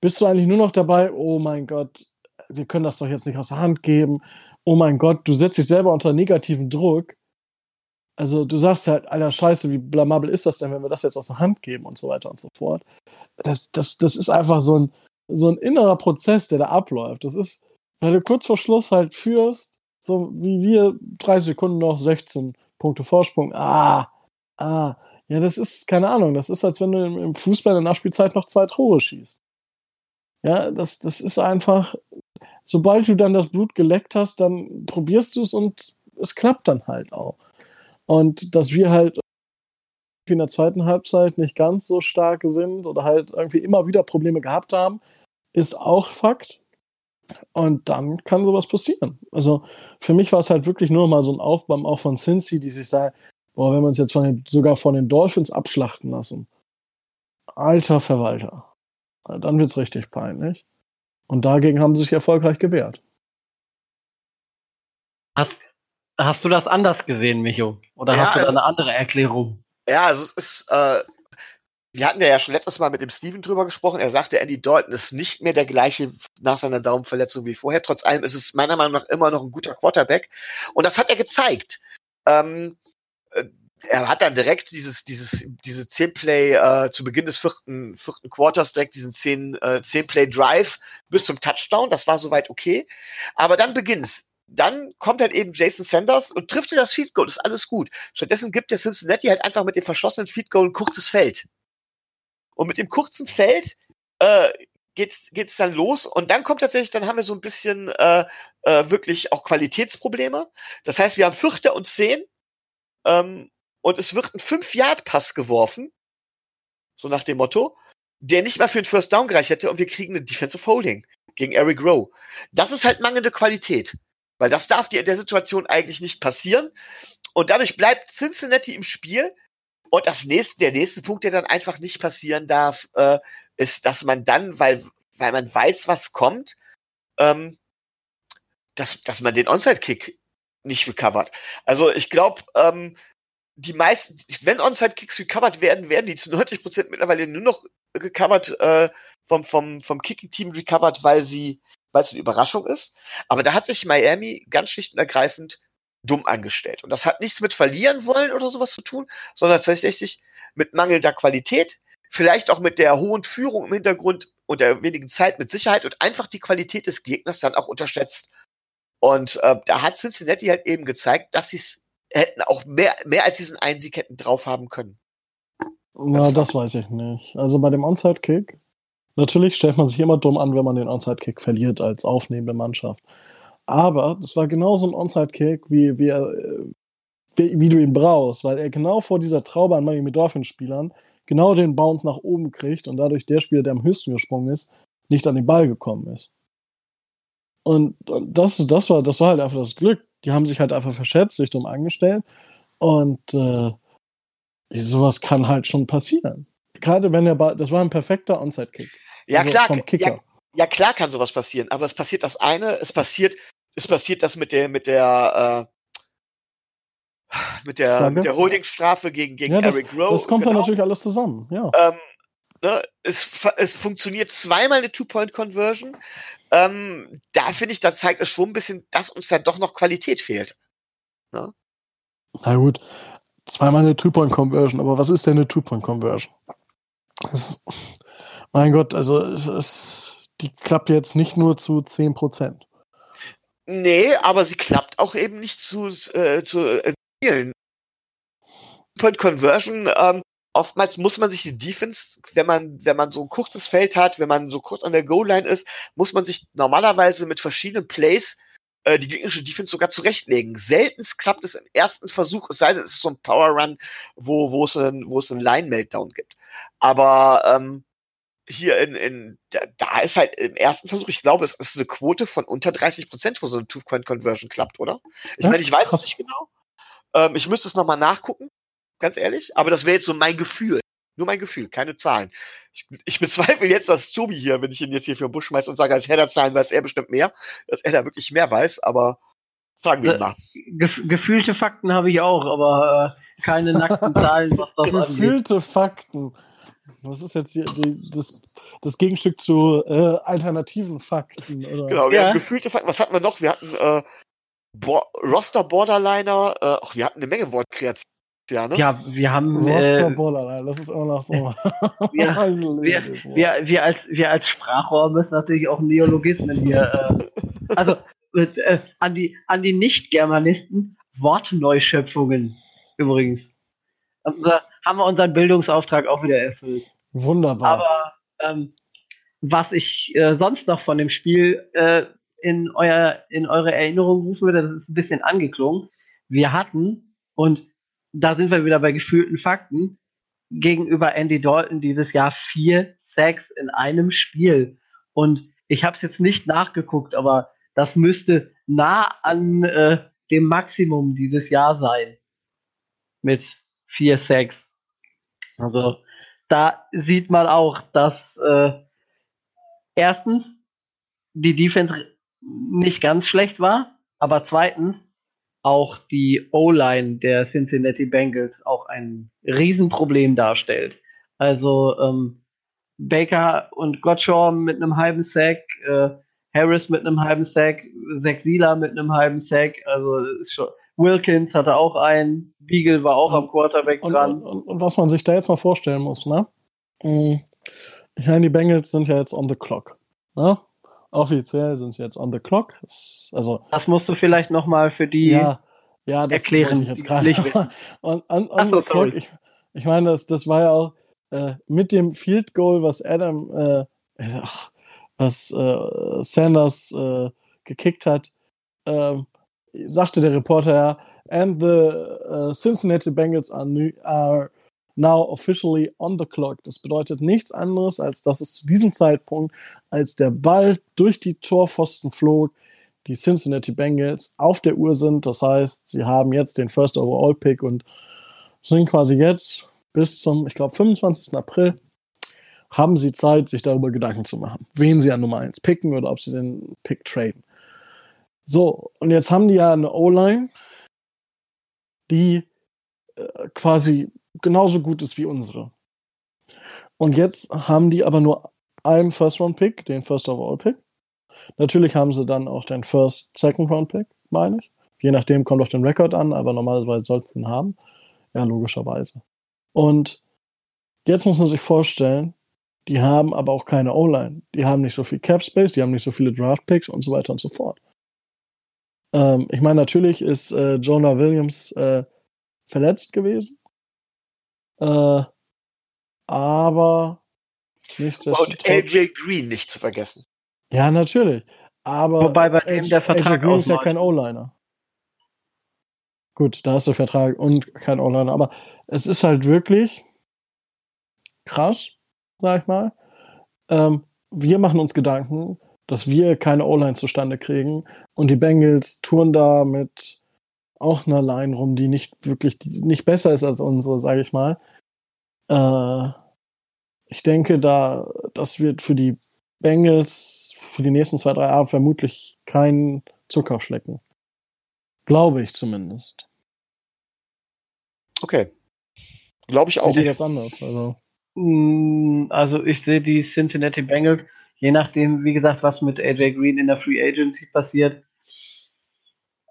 bist du eigentlich nur noch dabei, oh mein Gott, wir können das doch jetzt nicht aus der Hand geben. Oh mein Gott, du setzt dich selber unter negativen Druck. Also du sagst halt, alter Scheiße, wie blamabel ist das denn, wenn wir das jetzt aus der Hand geben und so weiter und so fort. Das, das, das ist einfach so ein, so ein innerer Prozess, der da abläuft. Das ist, weil du kurz vor Schluss halt führst, so wie wir, drei Sekunden noch, 16 Punkte Vorsprung. Ah, ah. Ja, das ist, keine Ahnung, das ist, als wenn du im Fußball in der Nachspielzeit noch zwei Tore schießt. Ja, das, das ist einfach, sobald du dann das Blut geleckt hast, dann probierst du es und es klappt dann halt auch. Und dass wir halt in der zweiten Halbzeit nicht ganz so stark sind oder halt irgendwie immer wieder Probleme gehabt haben, ist auch Fakt. Und dann kann sowas passieren. Also für mich war es halt wirklich nur mal so ein Aufbau auch von Cincy, die sich sagen, boah, wenn wir uns jetzt von den, sogar von den Dolphins abschlachten lassen. Alter Verwalter. Dann wird's richtig peinlich. Und dagegen haben sie sich erfolgreich gewehrt. Hast, hast du das anders gesehen, Micho? Oder Ja, hast du da also- eine andere Erklärung? Ja, also es ist, äh, wir hatten ja schon letztes Mal mit dem Steven drüber gesprochen. Er sagte, Andy Dalton ist nicht mehr der gleiche nach seiner Daumenverletzung wie vorher. Trotz allem ist es meiner Meinung nach immer noch ein guter Quarterback. Und das hat er gezeigt. Ähm, äh, er hat dann direkt dieses, dieses, diese 10 Play äh, zu Beginn des vierten, vierten Quarters direkt diesen 10, äh, 10 Play Drive bis zum Touchdown. Das war soweit okay. Aber dann beginnt's. Dann kommt halt eben Jason Sanders und trifft das Field Goal. Ist alles gut. Stattdessen gibt der Cincinnati halt einfach mit dem verschlossenen Field Goal ein kurzes Feld. Und mit dem kurzen Feld äh, geht's, geht's dann los. Und dann kommt tatsächlich, dann haben wir so ein bisschen äh, äh, wirklich auch Qualitätsprobleme. Das heißt, wir haben Vierter und Zehn ähm, und es wird ein 5-Yard-Pass geworfen, so nach dem Motto, der nicht mal für einen First Down gereicht hätte und wir kriegen eine Defensive Holding gegen Eric Rowe. Das ist halt mangelnde Qualität. Weil das darf dir in der Situation eigentlich nicht passieren. Und dadurch bleibt Cincinnati im Spiel. Und das nächste, der nächste Punkt, der dann einfach nicht passieren darf, äh, ist, dass man dann, weil, weil man weiß, was kommt, ähm, dass, dass man den Onside-Kick nicht recovert. Also ich glaube, ähm, die meisten, wenn Onside-Kicks recovered werden, werden die zu 90 Prozent mittlerweile nur noch gecovert, äh, vom, vom, vom Kicking-Team recovered, weil sie, weil es eine Überraschung ist. Aber da hat sich Miami ganz schlicht und ergreifend dumm angestellt. Und das hat nichts mit verlieren wollen oder sowas zu tun, sondern tatsächlich mit mangelnder Qualität, vielleicht auch mit der hohen Führung im Hintergrund und der wenigen Zeit mit Sicherheit und einfach die Qualität des Gegners dann auch unterschätzt. Und äh, da hat Cincinnati halt eben gezeigt, dass sie es hätten auch mehr, mehr als diesen einen Sieg hätten drauf haben können. Ja, das weiß ich nicht. Also bei dem Onside-Kick, natürlich stellt man sich immer dumm an, wenn man den Onside-Kick verliert als aufnehmende Mannschaft. Aber das war genauso ein Onside-Kick, wie, wie, er, äh, wie, wie du ihn brauchst, weil er genau vor dieser Traube an Miami Dolphins-Spielern genau den Bounce nach oben kriegt und dadurch der Spieler, der am höchsten gesprungen ist, nicht an den Ball gekommen ist. Und das, das, war, das war halt einfach das Glück. Die haben sich halt einfach verschätzt, sich dumm angestellt. Und äh, sowas kann halt schon passieren. Gerade wenn der Ball, das war ein perfekter Onside-Kick. Ja, Also klar, ja, ja, klar kann sowas passieren, aber es passiert das eine, es passiert, es passiert das mit der, mit der, äh, mit der, Flagge? mit der Holdingstrafe gegen, gegen Ja, das, Eric Rowe. das kommt dann genau. natürlich alles zusammen. Ja. ähm, ne, es, es funktioniert zweimal eine Two-Point-Conversion. Ähm, da finde ich, da zeigt es schon ein bisschen, dass uns dann doch noch Qualität fehlt. Na gut, zweimal eine Two-Point-Conversion, aber was ist denn eine Two-Point-Conversion? Mein Gott, also es, es, die klappt jetzt nicht nur zu 10%. Nee, aber sie klappt auch eben nicht zu, äh, zu äh, vielen. Point Conversion, ähm, oftmals muss man sich die Defense, wenn man, wenn man so ein kurzes Feld hat, wenn man so kurz an der Goal-Line ist, muss man sich normalerweise mit verschiedenen Plays äh, die gegnerische Defense sogar zurechtlegen. Seltenst klappt es im ersten Versuch, es sei denn, es ist so ein Power Run, wo, wo es einen, wo es einen Line-Meltdown gibt. Aber ähm, hier in, in da, da ist halt im ersten Versuch, ich glaube, es ist eine Quote von unter 30 Prozent, wo so eine Two-Point-Conversion klappt, oder? Ich Ja, meine, ich weiß es nicht genau. Ähm, ich müsste es nochmal nachgucken, ganz ehrlich. Aber das wäre jetzt so mein Gefühl. Nur mein Gefühl, keine Zahlen. Ich, ich bezweifle jetzt, dass Tobi hier, wenn ich ihn jetzt hier für den Busch schmeiße und sage, als Header-Zahlen weiß er bestimmt mehr, dass er da wirklich mehr weiß, aber fragen wir ihn Äh, mal. Gef gefühlte Fakten habe ich auch, aber äh, keine nackten Zahlen, was das angeht. Gefühlte Fakten. Das ist jetzt die, die, das, das Gegenstück zu äh, alternativen Fakten. Oder? Genau, wir Ja. haben gefühlte Fakten. Was hatten wir noch? Wir hatten äh, Bo Roster Borderliner, äh, ach, wir hatten eine Menge Wortkreationen. Ja, ne? Ja, wir haben äh, Borderline, das ist immer noch so. Wir, Wort. wir, wir, als, wir als Sprachrohr müssen natürlich auch Neologismen hier. Äh, also mit, äh, an die, an die Nicht-Germanisten Wortneuschöpfungen übrigens. Also, da haben wir unseren Bildungsauftrag auch wieder erfüllt. Wunderbar. Aber ähm, was ich äh, sonst noch von dem Spiel äh, in, euer, in eure Erinnerung rufen würde, das ist ein bisschen angeklungen. Wir hatten, und da sind wir wieder bei gefühlten Fakten, gegenüber Andy Dalton dieses Jahr vier Sacks in einem Spiel. Und ich habe es jetzt nicht nachgeguckt, aber das müsste nah an äh, dem Maximum dieses Jahr sein. Mit vier Sacks. Also da sieht man auch, dass äh, erstens die Defense nicht ganz schlecht war, aber zweitens auch die O-Line der Cincinnati Bengals auch ein Riesenproblem darstellt. Also ähm, Baker und Gottshaw mit einem halben Sack, äh, Harris mit einem halben Sack, Zach Sieler mit einem halben Sack, also schon, Wilkins hatte auch einen, Beagle war auch am Quarterback Und, dran. und, und was man sich da jetzt mal vorstellen muss, ne? Mm, Ich meine, die Bengals sind ja jetzt on the clock. Ne? Offiziell sind sie jetzt on the clock. Also, Das musst du vielleicht noch mal für die ja, ja, das erklären, ich jetzt gerade. on, on Ach so, the clock, ich, ich meine, das, das war ja auch äh, mit dem Field Goal, was Adam, äh, äh, ach, was äh, Sanders äh, gekickt hat, ähm, sagte der Reporter ja, and the uh, Cincinnati Bengals are, new, are now officially on the clock. Das bedeutet nichts anderes, als dass es zu diesem Zeitpunkt, als der Ball durch die Torpfosten flog, die Cincinnati Bengals auf der Uhr sind. Das heißt, sie haben jetzt den First Overall Pick und sind quasi jetzt bis zum, ich glaube, 25. April haben sie Zeit, sich darüber Gedanken zu machen, wen sie an Nummer 1 picken oder ob sie den Pick traden. So, und jetzt haben die ja eine O-Line, die äh, quasi genauso gut ist wie unsere. Und jetzt haben die aber nur einen First-Round-Pick, den First-Overall-Pick. Natürlich haben sie dann auch den First, Second-Round-Pick, meine ich. Je nachdem kommt auf den Rekord an, aber normalerweise sollten sie ihn haben. Ja, logischerweise. Und jetzt muss man sich vorstellen, die haben aber auch keine O-Line. Die haben nicht so viel Cap Space, die haben nicht so viele Draft Picks und so weiter und so fort. Ähm, ich meine, natürlich ist äh, Jonah Williams äh, verletzt gewesen. Äh, aber Und. AJ Green nicht zu vergessen. Ja, natürlich. Aber Wobei bei dem der Vertrag AJ Green ist ja kein O-Liner. Gut, da hast du Vertrag und kein O-Liner. Aber es ist halt wirklich, krass, sag ich mal. Ähm, wir machen uns Gedanken, dass wir keine O-Line zustande kriegen und die Bengals touren da mit auch einer Line rum, die nicht wirklich die nicht besser ist als unsere, sage ich mal. Äh, ich denke, da das wird für die Bengals für die nächsten zwei, drei Jahre vermutlich kein Zuckerschlecken. Glaube ich zumindest. Okay. Glaube ich auch. Ihr das anders? Also. Mm, Also ich sehe die Cincinnati Bengals, je nachdem, wie gesagt, was mit AJ Green in der Free Agency passiert,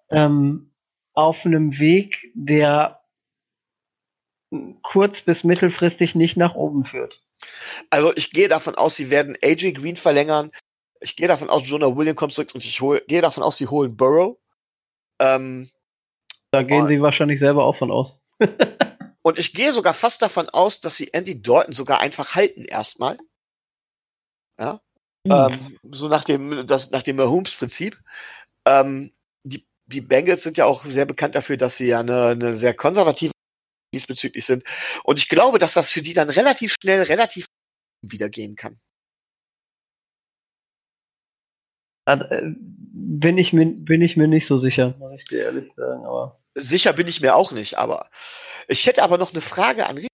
ähm, auf einem Weg, der kurz- bis mittelfristig nicht nach oben führt. Also ich gehe davon aus, sie werden AJ Green verlängern. Ich gehe davon aus, Jonah Williams kommt zurück und ich hol, gehe davon aus, sie holen Burrow. Ähm, Da gehen sie wahrscheinlich selber auch von aus. und ich gehe sogar fast davon aus, dass sie Andy Dalton sogar einfach halten erstmal. Ja. Ähm, so nach dem, das, nach dem Mahomes-Prinzip. Ähm, die, Bengals sind ja auch sehr bekannt dafür, dass sie ja eine, eine sehr konservative diesbezüglich sind. Und ich glaube, dass das für die dann relativ schnell, relativ wieder gehen kann. Äh, Bin ich, mir, bin ich mir nicht so sicher, muss ich dir ehrlich sagen. Aber Sicher bin ich mir auch nicht, aber ich hätte aber noch eine Frage an Rico.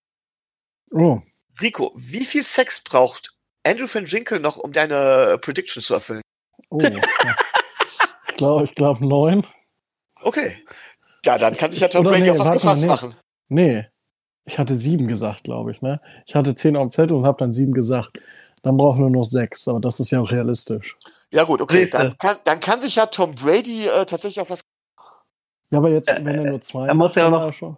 Oh, Rico, wie viel Sex braucht Andrew van Ginkel noch, um deine Prediction zu erfüllen? oh. ja. ich glaube, ich glaube neun. Okay. Ja, dann kann sich ja Tom Oder Brady nee, auf was gefasst nee. machen. Nee. Ich hatte sieben gesagt, glaube ich, ne? Ich hatte zehn auf dem Zettel und habe dann sieben gesagt. Dann brauchen wir nur noch sechs, aber das ist ja auch realistisch. Ja gut, okay. Dann kann, dann kann sich ja Tom Brady äh, tatsächlich auf was. Ja, aber jetzt, Äh, wenn er nur zwei er muss ja auch noch- war schon,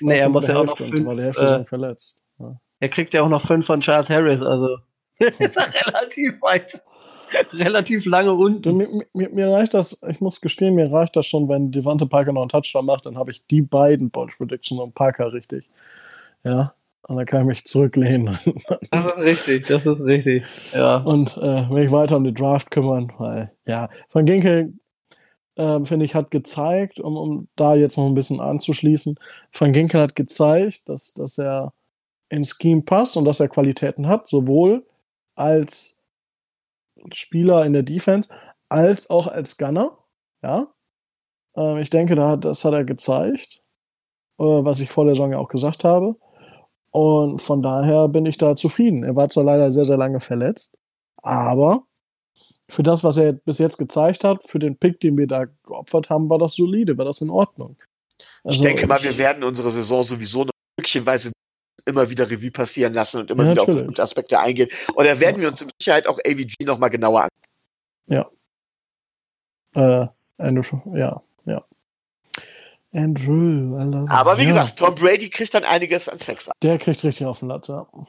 Nee, er schon muss ja auch der noch fünf, und war die Hälfte äh, schon verletzt. Ja. er kriegt ja auch noch fünf von Charles Harris, also ist er relativ weit, relativ lange unten. mir, mir, mir reicht das, ich muss gestehen, mir reicht das schon, wenn Devante Parker noch einen Touchdown macht, dann habe ich die beiden Bold Prediction und Parker richtig. Ja, und dann kann ich mich zurücklehnen Das ist richtig, das ist richtig. Ja. und äh, mich weiter um die Draft kümmern, weil, ja, Van Ginkel, äh, finde ich, hat gezeigt, um, um da jetzt noch ein bisschen anzuschließen, Van Ginkel hat gezeigt, dass, dass er ins Scheme passt und dass er Qualitäten hat, sowohl als Spieler in der Defense als auch als Gunner. Ja. Ähm, ich denke, da hat, das hat er gezeigt, äh, was ich vor der Saison ja auch gesagt habe. Und von daher bin ich da zufrieden. Er war zwar leider sehr, sehr lange verletzt, aber für das, was er bis jetzt gezeigt hat, für den Pick, den wir da geopfert haben, war das solide, war das in Ordnung. ich Also, denke mal, wir werden unsere Saison sowieso noch stückchenweise immer wieder Revue passieren lassen und immer Ja, wieder auf natürlich. bestimmte Aspekte eingehen. Und da werden wir uns mit Sicherheit auch AVG noch mal genauer an. Äh, Andrew, ja, ja. Andrew, I love Aber wie ja, gesagt, Tom Brady kriegt dann einiges an Sex ab. Der kriegt richtig auf den Latz, ja. Tut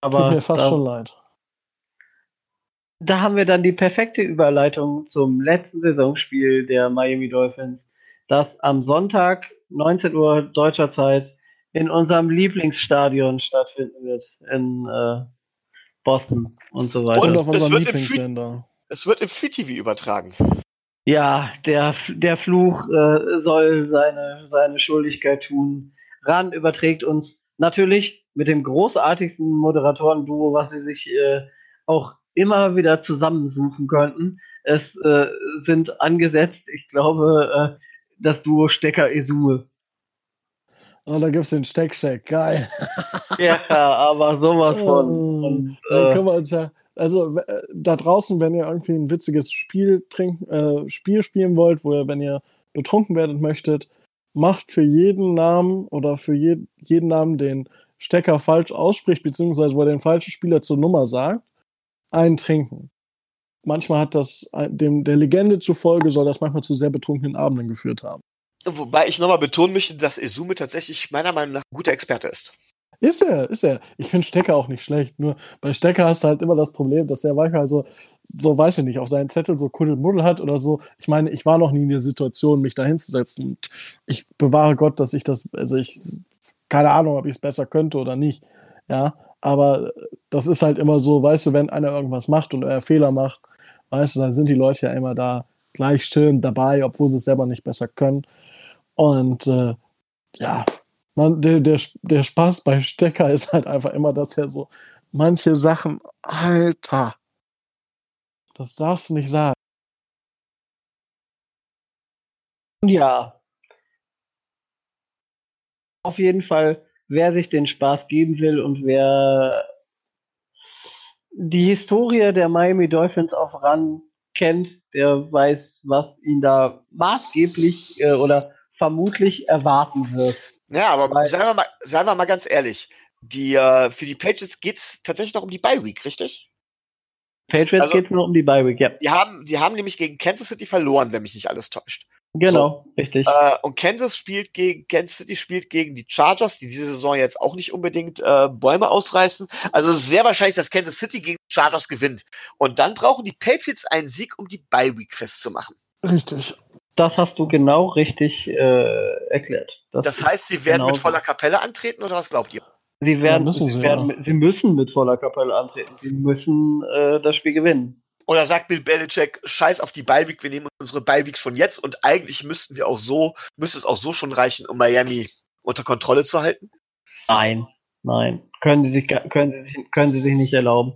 Aber mir fast da, schon leid. da haben wir dann die perfekte Überleitung zum letzten Saisonspiel der Miami Dolphins, das am Sonntag 19 Uhr deutscher Zeit in unserem Lieblingsstadion stattfinden wird in äh, Boston und so weiter. Und auf es unserem wird im Lieblingssender. Es wird im Free TV übertragen. Ja, der, der Fluch äh, soll seine, seine Schuldigkeit tun. RAN überträgt uns natürlich mit dem großartigsten Moderatoren-Duo, was sie sich äh, auch immer wieder zusammensuchen könnten. Es äh, sind angesetzt, ich glaube, äh, das Duo Stecker Esue. Oh, da gibt's den Steck-Shack, geil. Ja, aber sowas von. Oh, Und, Dann äh, können wir uns ja, also äh, da draußen, wenn ihr irgendwie ein witziges Spiel trinken, äh, Spiel spielen wollt, wo ihr, wenn ihr betrunken werden möchtet, macht für jeden Namen oder für je, jeden Namen, den Stecker falsch ausspricht, beziehungsweise wo er den falschen Spieler zur Nummer sagt, einen trinken. Manchmal hat das äh, dem der Legende zufolge soll das manchmal zu sehr betrunkenen Abenden geführt haben. Wobei ich nochmal betonen möchte, dass Izume tatsächlich meiner Meinung nach ein guter Experte ist. Ist er, ist er. Ich finde Stecker auch nicht schlecht. Nur bei Stecker hast du halt immer das Problem, dass er manchmal so, so weiß ich nicht, auf seinen Zettel so Kuddelmuddel hat oder so. Ich meine, ich war noch nie in der Situation, mich da hinzusetzen. Und ich bewahre Gott, dass ich das, also ich, keine Ahnung, ob ich es besser könnte oder nicht. Ja, aber das ist halt immer so, weißt du, wenn einer irgendwas macht und er Fehler macht, weißt du, dann sind die Leute ja immer da gleich schön dabei, obwohl sie es selber nicht besser können. Und äh, ja, Man, der, der, der Spaß bei Stecker ist halt einfach immer, dass er so manche Sachen, Alter, das darfst du nicht sagen. Ja. Auf jeden Fall, wer sich den Spaß geben will und wer die Historie der Miami Dolphins auf RAN kennt, der weiß, was ihn da maßgeblich äh, oder vermutlich erwarten wird. Ja, aber Weil, seien, wir mal, seien wir mal ganz ehrlich, die, äh, für die Patriots geht es tatsächlich noch um die Bye Week, richtig? Patriots also, geht es noch um die Bye Week, ja. Die haben, die haben nämlich gegen Kansas City verloren, wenn mich nicht alles täuscht. Genau, so. richtig. Äh, und Kansas spielt gegen Kansas City spielt gegen die Chargers, die diese Saison jetzt auch nicht unbedingt äh, Bäume ausreißen. Also sehr wahrscheinlich, dass Kansas City gegen die Chargers gewinnt. Und dann brauchen die Patriots einen Sieg, um die Bye Week festzumachen. Richtig. Das hast du genau richtig äh, erklärt. Das, das heißt, sie werden genau mit voller Kapelle antreten oder was glaubt ihr? Sie werden, ja, müssen sie, sie, werden ja. sie, müssen mit voller Kapelle antreten. Sie müssen äh, das Spiel gewinnen. Oder sagt Bill Belichick, scheiß auf die Beiweg, wir nehmen unsere Beiweg schon jetzt und eigentlich müssten wir auch so, müsste es auch so schon reichen, um Miami unter Kontrolle zu halten? Nein, nein. Können sie sich, können sie sich, können sie sich nicht erlauben.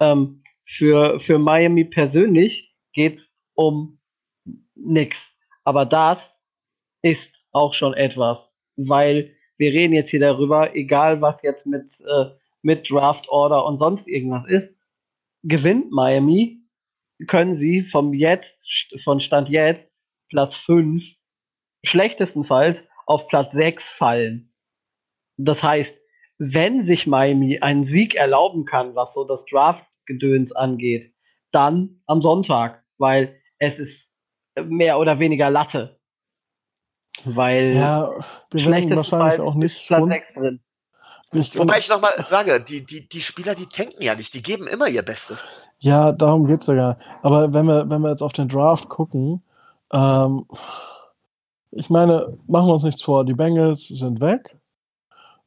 Ähm, für, für Miami persönlich geht's um nix. Aber das ist auch schon etwas, weil wir reden jetzt hier darüber, egal was jetzt mit, äh, mit Draft Order und sonst irgendwas ist, gewinnt Miami, können sie vom jetzt, von Stand jetzt, Platz 5, schlechtestenfalls auf Platz 6 fallen. Das heißt, wenn sich Miami einen Sieg erlauben kann, was so das Draft-Gedöns angeht, dann am Sonntag, weil es ist mehr oder weniger Latte. Weil ja, wir werden wahrscheinlich auch nicht Platz 6 drin. Ich Wobei ich nochmal sage, die, die, die Spieler, die tanken ja nicht, die geben immer ihr Bestes. Ja, darum geht es ja. Aber wenn wir, wenn wir jetzt auf den Draft gucken, ähm, ich meine, machen wir uns nichts vor, die Bengals sind weg.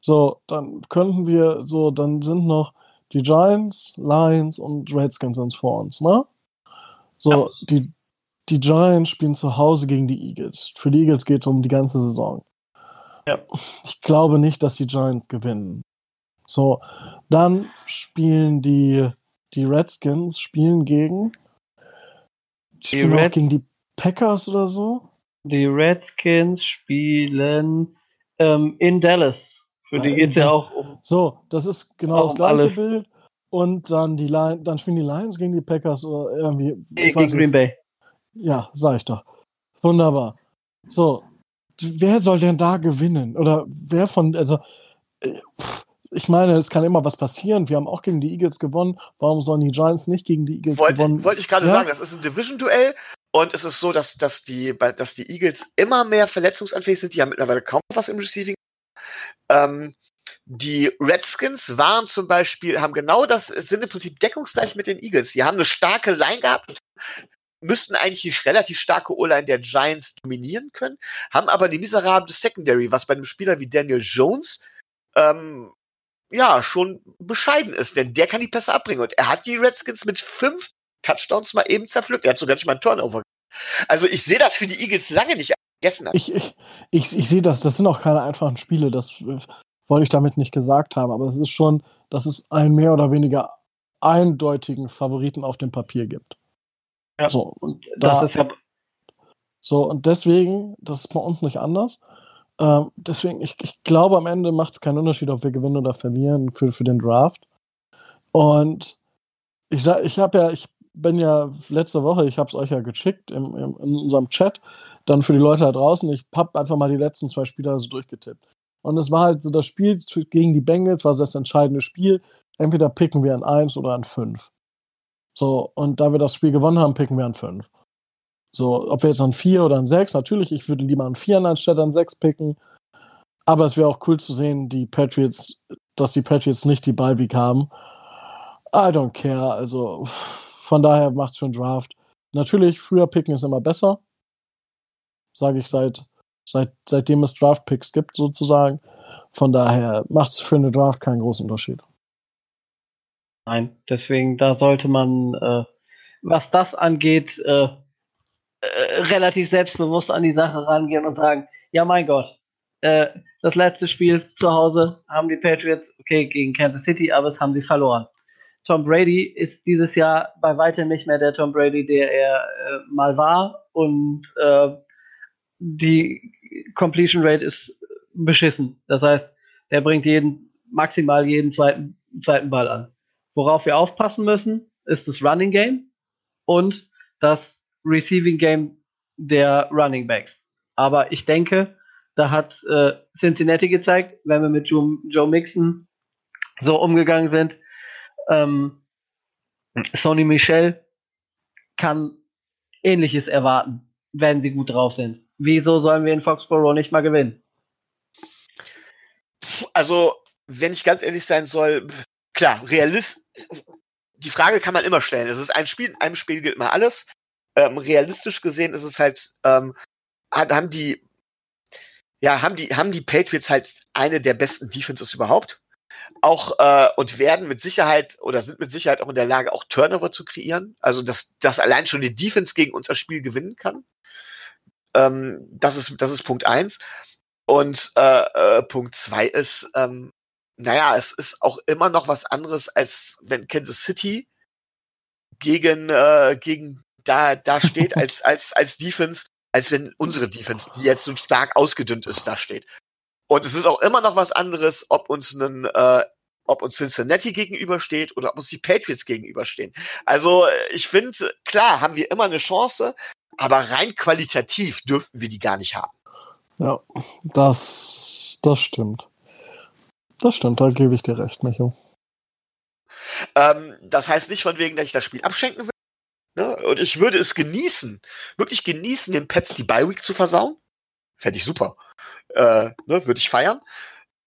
So, dann könnten wir, so, dann sind noch die Giants, Lions und Redskins uns vor uns, ne? So, ja. die, die Giants spielen zu Hause gegen die Eagles. Für die Eagles geht es um die ganze Saison. Ja. Ich glaube nicht, dass die Giants gewinnen. So, dann spielen die, die Redskins spielen gegen. Die spielen die auch gegen die Packers oder so. Die Redskins spielen ähm, in Dallas. Für die geht es ja auch um. So, das ist genau das gleiche alles. Bild. Und dann die Lions, dann spielen die Lions gegen die Packers oder irgendwie. Gegen Green Bay. Ja, sag ich doch. Wunderbar. So, wer soll denn da gewinnen? Oder wer von, also, äh, ich meine, es kann immer was passieren. Wir haben auch gegen die Eagles gewonnen. Warum sollen die Giants nicht gegen die Eagles Wollte, gewonnen? Wollte ich gerade ja? sagen, das ist ein Division-Duell. Und es ist so, dass, dass, die, dass die Eagles immer mehr verletzungsanfällig sind. Die haben mittlerweile kaum was im Receiving. Ähm, die Redskins waren zum Beispiel, haben genau das, sind im Prinzip deckungsgleich mit den Eagles. Die haben eine starke Line gehabt, müssten eigentlich die relativ starke O-Line der Giants dominieren können, haben aber die miserable Secondary, was bei einem Spieler wie Daniel Jones ähm, ja schon bescheiden ist, denn der kann die Pässe abbringen und er hat die Redskins mit fünf Touchdowns mal eben zerpflückt. Er hat sogar nicht mal einen Turnover. Also ich sehe das für die Eagles lange nicht vergessen. Ich, ich, ich, ich sehe das, das sind auch keine einfachen Spiele, das wollte ich damit nicht gesagt haben, aber es ist schon, dass es einen mehr oder weniger eindeutigen Favoriten auf dem Papier gibt. Ja, so, und das da, ist ja. So, und deswegen, das ist bei uns nicht anders. Ähm, deswegen, ich, ich glaube, am Ende macht es keinen Unterschied, ob wir gewinnen oder verlieren für, für den Draft. Und ich sag, ich habe ja, ich bin ja letzte Woche, ich habe es euch ja geschickt im, im, in unserem Chat, dann für die Leute da draußen, ich habe einfach mal die letzten zwei Spiele so durchgetippt. Und es war halt so das Spiel gegen die Bengals, war das entscheidende Spiel. Entweder picken wir an 1 oder an 5. So, und da wir das Spiel gewonnen haben, picken wir an 5. So, ob wir jetzt an 4 oder an 6, natürlich, ich würde lieber an 4 anstatt an 6 picken. Aber es wäre auch cool zu sehen, die Patriots, dass die Patriots nicht die Bye haben. I don't care. Also von daher macht es für einen Draft. Natürlich, früher picken ist immer besser. Sage ich seit, seit, seitdem es Draft-Picks gibt, sozusagen. Von daher macht es für einen Draft keinen großen Unterschied. Nein, deswegen, da sollte man, äh, was das angeht, äh, äh, relativ selbstbewusst an die Sache rangehen und sagen, ja mein Gott, äh, das letzte Spiel zu Hause haben die Patriots, okay, gegen Kansas City, aber es haben sie verloren. Tom Brady ist dieses Jahr bei weitem nicht mehr der Tom Brady, der er äh, mal war. Und äh, die Completion Rate ist beschissen. Das heißt, er bringt jeden, maximal jeden zweiten, zweiten Ball an. Worauf wir aufpassen müssen, ist das Running Game und das Receiving Game der Running Backs. Aber ich denke, da hat äh, Cincinnati gezeigt, wenn wir mit Joe, Joe Mixon so umgegangen sind, ähm, Sony Michel kann Ähnliches erwarten, wenn sie gut drauf sind. Wieso sollen wir in Foxborough nicht mal gewinnen? Also, wenn ich ganz ehrlich sein soll, klar, Realist, die Frage kann man immer stellen. Es ist ein Spiel, in einem Spiel gilt mal alles. Ähm, realistisch gesehen ist es halt, ähm, haben die, ja, haben die, haben die Patriots halt eine der besten Defenses überhaupt. Auch äh, und werden mit Sicherheit oder sind mit Sicherheit auch in der Lage, auch Turnover zu kreieren. Also dass, dass allein schon die Defense gegen unser Spiel gewinnen kann. Ähm, das ist, das ist Punkt eins. Und äh, äh, Punkt zwei ist, ähm, naja, es ist auch immer noch was anderes, als wenn Kansas City gegen, äh, gegen da, da steht als, als, als Defense, als wenn unsere Defense, die jetzt so stark ausgedünnt ist, da steht. Und es ist auch immer noch was anderes, ob uns ein, äh, ob uns Cincinnati gegenübersteht oder ob uns die Patriots gegenüberstehen. Also ich finde, klar, haben wir immer eine Chance, aber rein qualitativ dürften wir die gar nicht haben. Ja, das, das stimmt. Das stimmt, da gebe ich dir recht, Micho. Ähm, das heißt nicht von wegen, dass ich das Spiel abschenken will. Ne? Und ich würde es genießen, wirklich genießen, den Pets die Bye-Week zu versauen. Fände ich super. Äh, ne, würde ich feiern.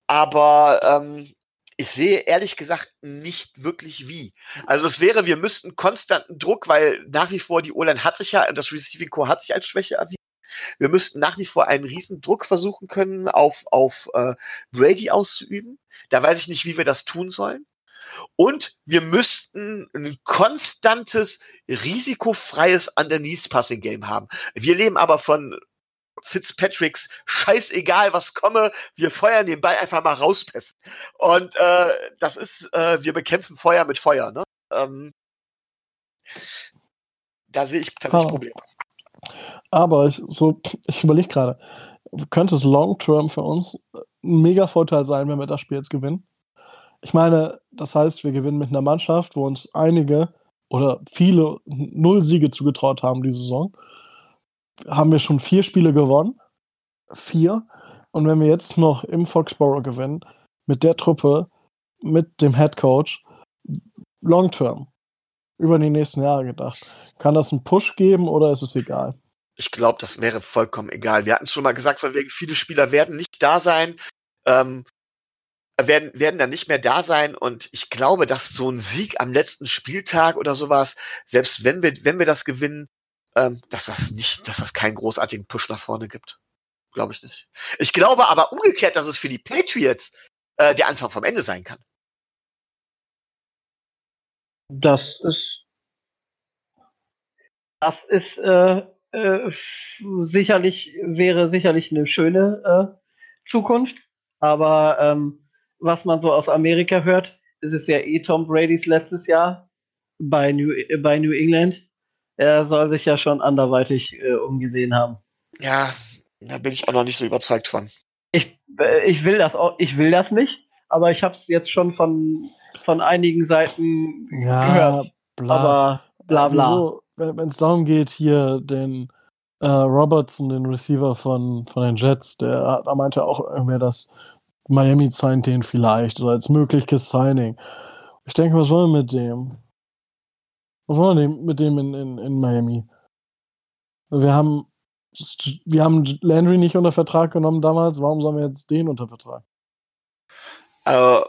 Aber ähm, ich sehe ehrlich gesagt nicht wirklich wie. Also es wäre, wir müssten konstanten Druck, weil nach wie vor die O-Line hat sich ja, das Receiving Core hat sich als Schwäche erwiesen. Wir müssten nach wie vor einen riesen Druck versuchen können, auf, auf äh, Brady auszuüben. Da weiß ich nicht, wie wir das tun sollen. Und wir müssten ein konstantes, risikofreies Underneath-Passing-Game haben. Wir leben aber von Fitzpatricks, scheißegal was komme, wir feuern den Ball einfach mal rauspessen. Und äh, das ist, äh, wir bekämpfen Feuer mit Feuer. Ne? Ähm, da sehe ich tatsächlich ah. Probleme. Aber ich, so, ich überlege gerade, könnte es long-term für uns ein mega Vorteil sein, wenn wir das Spiel jetzt gewinnen? Ich meine, das heißt, wir gewinnen mit einer Mannschaft, wo uns einige oder viele null Siege zugetraut haben diese Saison. Haben wir schon vier Spiele gewonnen. Vier. Und wenn wir jetzt noch im Foxborough gewinnen, mit der Truppe, mit dem Head Coach, long term, über die nächsten Jahre gedacht, kann das einen Push geben oder ist es egal? Ich glaube, das wäre vollkommen egal. Wir hatten schon mal gesagt, von wegen viele Spieler werden nicht da sein, ähm, werden, werden dann nicht mehr da sein. Und ich glaube, dass so ein Sieg am letzten Spieltag oder sowas, selbst wenn wir, wenn wir das gewinnen, ähm, dass das nicht, dass das keinen großartigen Push nach vorne gibt. Glaube ich nicht. Ich glaube aber umgekehrt, dass es für die Patriots äh, der Anfang vom Ende sein kann. Das ist das ist äh, äh, sicherlich, wäre sicherlich eine schöne äh, Zukunft. Aber ähm, was man so aus Amerika hört, ist es ja eh Tom Brady's letztes Jahr bei New, bei New England. Er soll sich ja schon anderweitig äh, umgesehen haben. Ja, da bin ich auch noch nicht so überzeugt von. Ich, äh, ich will das auch, ich will das nicht, aber ich habe es jetzt schon von, von einigen Seiten ja, gehört. Bla, aber bla bla. Also, wenn es darum geht, hier den äh, Robertson, den Receiver von, von den Jets, der da meinte auch irgendwie, dass Miami signed den vielleicht oder als mögliches Signing. Ich denke, was wollen wir mit dem? Was wollen wir mit dem in, in, in Miami? Wir haben, wir haben Landry nicht unter Vertrag genommen damals, warum sollen wir jetzt den unter Vertrag? Also,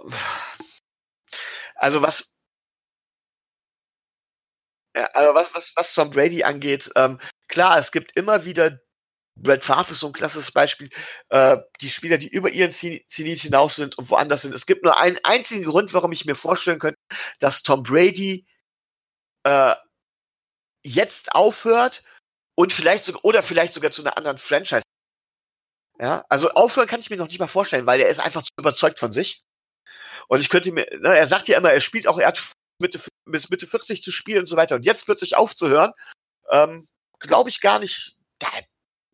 also was, also was, was, was Tom Brady angeht, ähm, klar, es gibt immer wieder, Brad Favre ist so ein klassisches Beispiel, äh, die Spieler, die über ihren Zenit hinaus sind und woanders sind. Es gibt nur einen einzigen Grund, warum ich mir vorstellen könnte, dass Tom Brady äh, jetzt aufhört und vielleicht sogar, oder vielleicht sogar zu einer anderen Franchise. Ja, also aufhören kann ich mir noch nicht mal vorstellen, weil er ist einfach zu überzeugt von sich. Und ich könnte mir, ne, er sagt ja immer, er spielt auch, er hat Mitte, bis Mitte 40 zu spielen und so weiter. Und jetzt plötzlich aufzuhören, ähm, glaube ich gar nicht,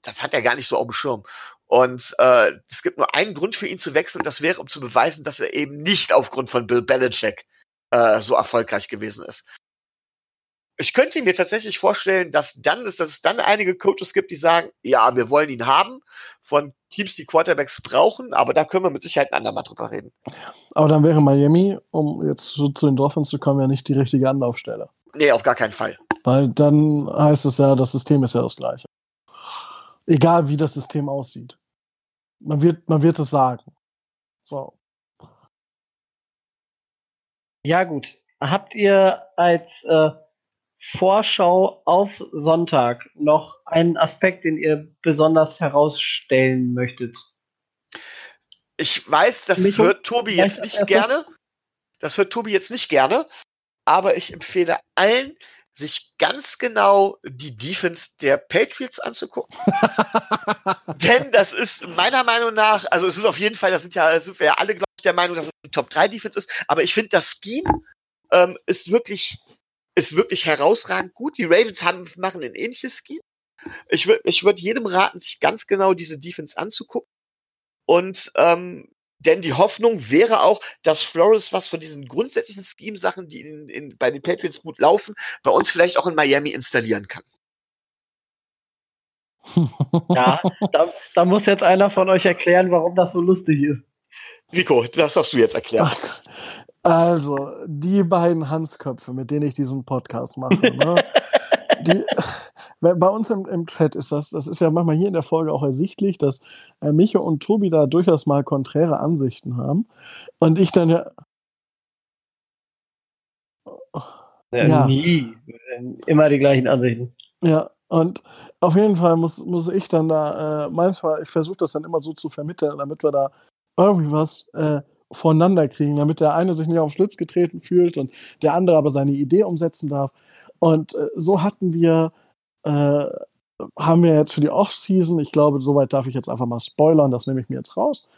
das hat er gar nicht so auf dem Schirm. Und äh, es gibt nur einen Grund für ihn zu wechseln, das wäre, um zu beweisen, dass er eben nicht aufgrund von Bill Belichick äh, so erfolgreich gewesen ist. Ich könnte mir tatsächlich vorstellen, dass dann dass es dann einige Coaches gibt, die sagen, ja, wir wollen ihn haben, von Teams, die Quarterbacks brauchen, aber da können wir mit Sicherheit ein andermal drüber reden. Aber dann wäre Miami, um jetzt so zu den Dolphins zu kommen, ja nicht die richtige Anlaufstelle. Nee, auf gar keinen Fall. Weil dann heißt es ja, das System ist ja das gleiche. Egal wie das System aussieht. Man wird, man wird es sagen. So. Ja, gut. Habt ihr als äh, Vorschau auf Sonntag noch einen Aspekt, den ihr besonders herausstellen möchtet? Ich weiß, das Mich hört Tobi jetzt nicht gerne. Das hört Tobi jetzt nicht gerne. Aber ich empfehle allen, sich ganz genau die Defense der Patriots anzugucken. Denn das ist meiner Meinung nach, also es ist auf jeden Fall, das sind ja, sind wir ja alle, glaube ich, der Meinung, dass es ein Top 3 Defense ist, aber ich finde, das Scheme ähm, ist wirklich, ist wirklich herausragend gut. Die Ravens haben, machen ein ähnliches Scheme. Ich würde ich würd jedem raten, sich ganz genau diese Defense anzugucken. Und ähm, denn die Hoffnung wäre auch, dass Flores was von diesen grundsätzlichen Scheme-Sachen, die in, in, bei den Patriots gut laufen, bei uns vielleicht auch in Miami installieren kann. Ja, da, da, muss jetzt einer von euch erklären, warum das so lustig ist. Nico, das darfst du jetzt erklären. Also, die beiden Hansköpfe, mit denen ich diesen Podcast mache, ne? die, bei uns im, im Chat ist das, das ist ja manchmal hier in der Folge auch ersichtlich, dass äh, Micho und Tobi da durchaus mal konträre Ansichten haben. Und ich dann ja. ja, ja. Nie. Immer die gleichen Ansichten. Ja, und auf jeden Fall muss, muss ich dann da äh, manchmal, ich versuche das dann immer so zu vermitteln, damit wir da irgendwie was äh, voneinander kriegen, damit der eine sich nicht auf den Schlips getreten fühlt und der andere aber seine Idee umsetzen darf. Und äh, so hatten wir, äh, haben wir jetzt für die Off-Season, ich glaube, soweit darf ich jetzt einfach mal spoilern, das nehme ich mir jetzt raus,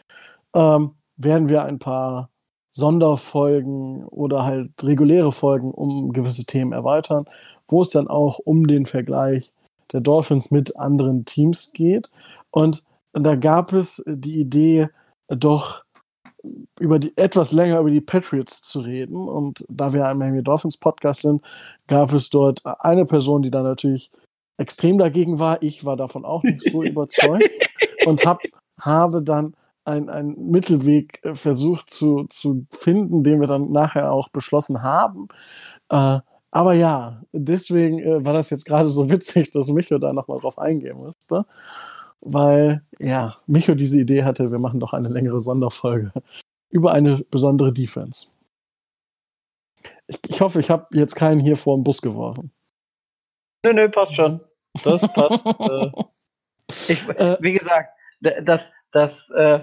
ähm, werden wir ein paar Sonderfolgen oder halt reguläre Folgen um gewisse Themen erweitern, wo es dann auch um den Vergleich der Dolphins mit anderen Teams geht. Und da gab es die Idee, doch über die etwas länger über die Patriots zu reden. Und da wir ein Miami Dolphins Podcast sind, gab es dort eine Person, die da natürlich extrem dagegen war. Ich war davon auch nicht so überzeugt und hab, habe dann einen Mittelweg äh, versucht zu, zu finden, den wir dann nachher auch beschlossen haben. Äh, aber ja, deswegen äh, war das jetzt gerade so witzig, dass Micho da nochmal drauf eingehen musste weil ja, Micho diese Idee hatte, wir machen doch eine längere Sonderfolge über eine besondere Defense. Ich, ich hoffe, ich habe jetzt keinen hier vor den Bus geworfen. Nö, nö, passt schon. Das passt. äh, ich, äh, wie gesagt, das, das, äh,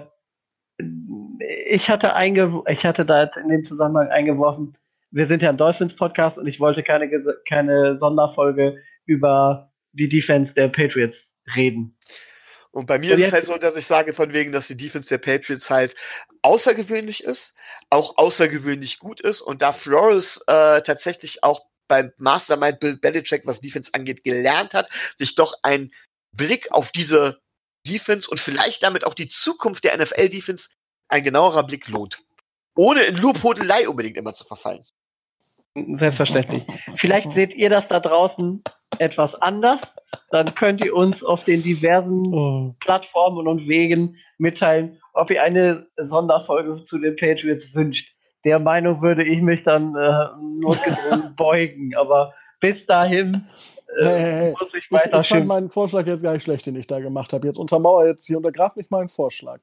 ich hatte einge ich hatte da jetzt in dem Zusammenhang eingeworfen, wir sind ja ein Dolphins-Podcast und ich wollte keine, keine Sonderfolge über die Defense der Patriots reden. Und bei mir und ist es halt so, dass ich sage, von wegen, dass die Defense der Patriots halt außergewöhnlich ist, auch außergewöhnlich gut ist und da Flores äh, tatsächlich auch beim Mastermind Bill Belichick, was Defense angeht, gelernt hat, sich doch ein Blick auf diese Defense und vielleicht damit auch die Zukunft der NFL-Defense ein genauerer Blick lohnt. Ohne in Lobhudelei unbedingt immer zu verfallen. Selbstverständlich. Vielleicht seht ihr das da draußen etwas anders. Dann könnt ihr uns auf den diversen oh. Plattformen und Wegen mitteilen, ob ihr eine Sonderfolge zu den Patriots wünscht. Der Meinung würde ich mich dann äh, notgedrungen beugen. Aber bis dahin äh, hey, muss ich weiter Ich, ich fand meinen Vorschlag jetzt gar nicht schlecht, den ich da gemacht habe. Jetzt untermauer jetzt hier, untergraf nicht meinen Vorschlag.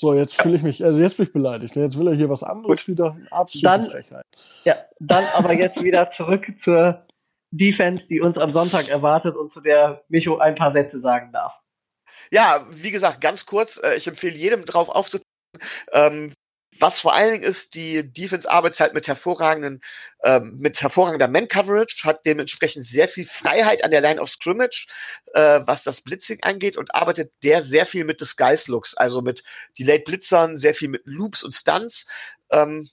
So, jetzt fühle ich mich, also jetzt bin ich beleidigt. Jetzt will er hier was anderes Gut. wieder. Absolute dann, Frechheit. Ja, dann aber jetzt wieder zurück zur Defense, die uns am Sonntag erwartet und zu der Micho ein paar Sätze sagen darf. Ja, wie gesagt, ganz kurz, äh, ich empfehle jedem drauf aufzupassen. Ähm, was vor allen Dingen ist, die Defense arbeitet halt mit hervorragenden, ähm, mit hervorragender Man-Coverage, hat dementsprechend sehr viel Freiheit an der Line of Scrimmage, äh, was das Blitzing angeht und arbeitet der sehr viel mit Disguise-Looks, also mit Delayed Blitzern, sehr viel mit Loops und Stunts. Ähm,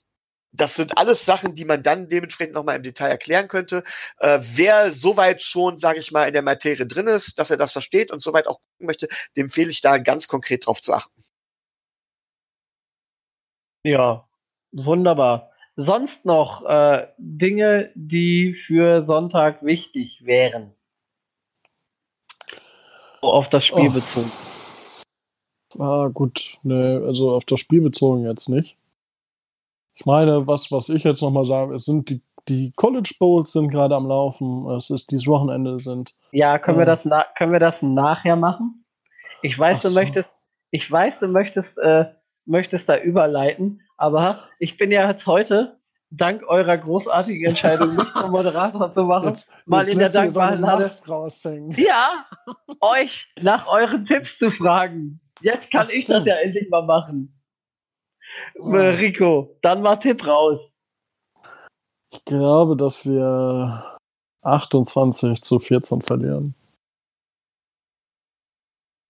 das sind alles Sachen, die man dann dementsprechend nochmal im Detail erklären könnte. Äh, wer soweit schon, sage ich mal, in der Materie drin ist, dass er das versteht und soweit auch gucken möchte, dem empfehle ich da ganz konkret drauf zu achten. Ja, wunderbar. Sonst noch äh, Dinge, die für Sonntag wichtig wären? Auf das Spiel Oh. bezogen. Ah, gut, ne, also auf das Spiel bezogen jetzt nicht. Ich meine, was, was ich jetzt nochmal sage, es sind die, die College Bowls sind gerade am Laufen, es ist dieses Wochenende sind. Ja, können wir Ja. das können wir das nachher machen? Ich weiß, Ach du so. möchtest, ich weiß, du möchtest, äh, möchtest da überleiten, aber ich bin ja jetzt heute dank eurer großartigen Entscheidung, mich zum Moderator zu machen, mal in der dir so ja, euch nach euren Tipps zu fragen. Jetzt kann Ach, ich das stimmt. ja endlich mal machen. Oh. Äh, Rico, dann mal Tipp raus. Ich glaube, dass wir 28 zu 14 verlieren.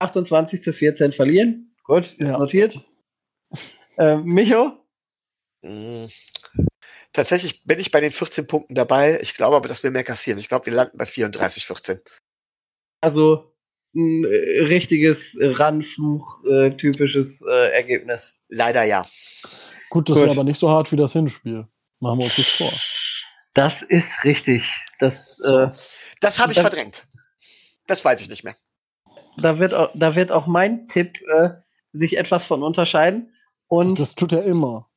28 zu 14 verlieren. Gut, ist Ja. notiert. Äh, Micho? Mm. Tatsächlich bin ich bei den 14 Punkten dabei. Ich glaube aber, dass wir mehr kassieren. Ich glaube, wir landen bei 34, 14. Also ein äh, richtiges Randfluch-typisches äh, Ergebnis. Leider ja. Gut, das Gut. wäre aber nicht so hart wie das Hinspiel. Machen wir uns nichts vor. Das ist richtig. Das, So. äh, Das habe ich Das- verdrängt. Das weiß ich nicht mehr. da, wird auch, da wird auch mein Tipp äh, sich etwas von unterscheiden. Und das, Das tut er immer,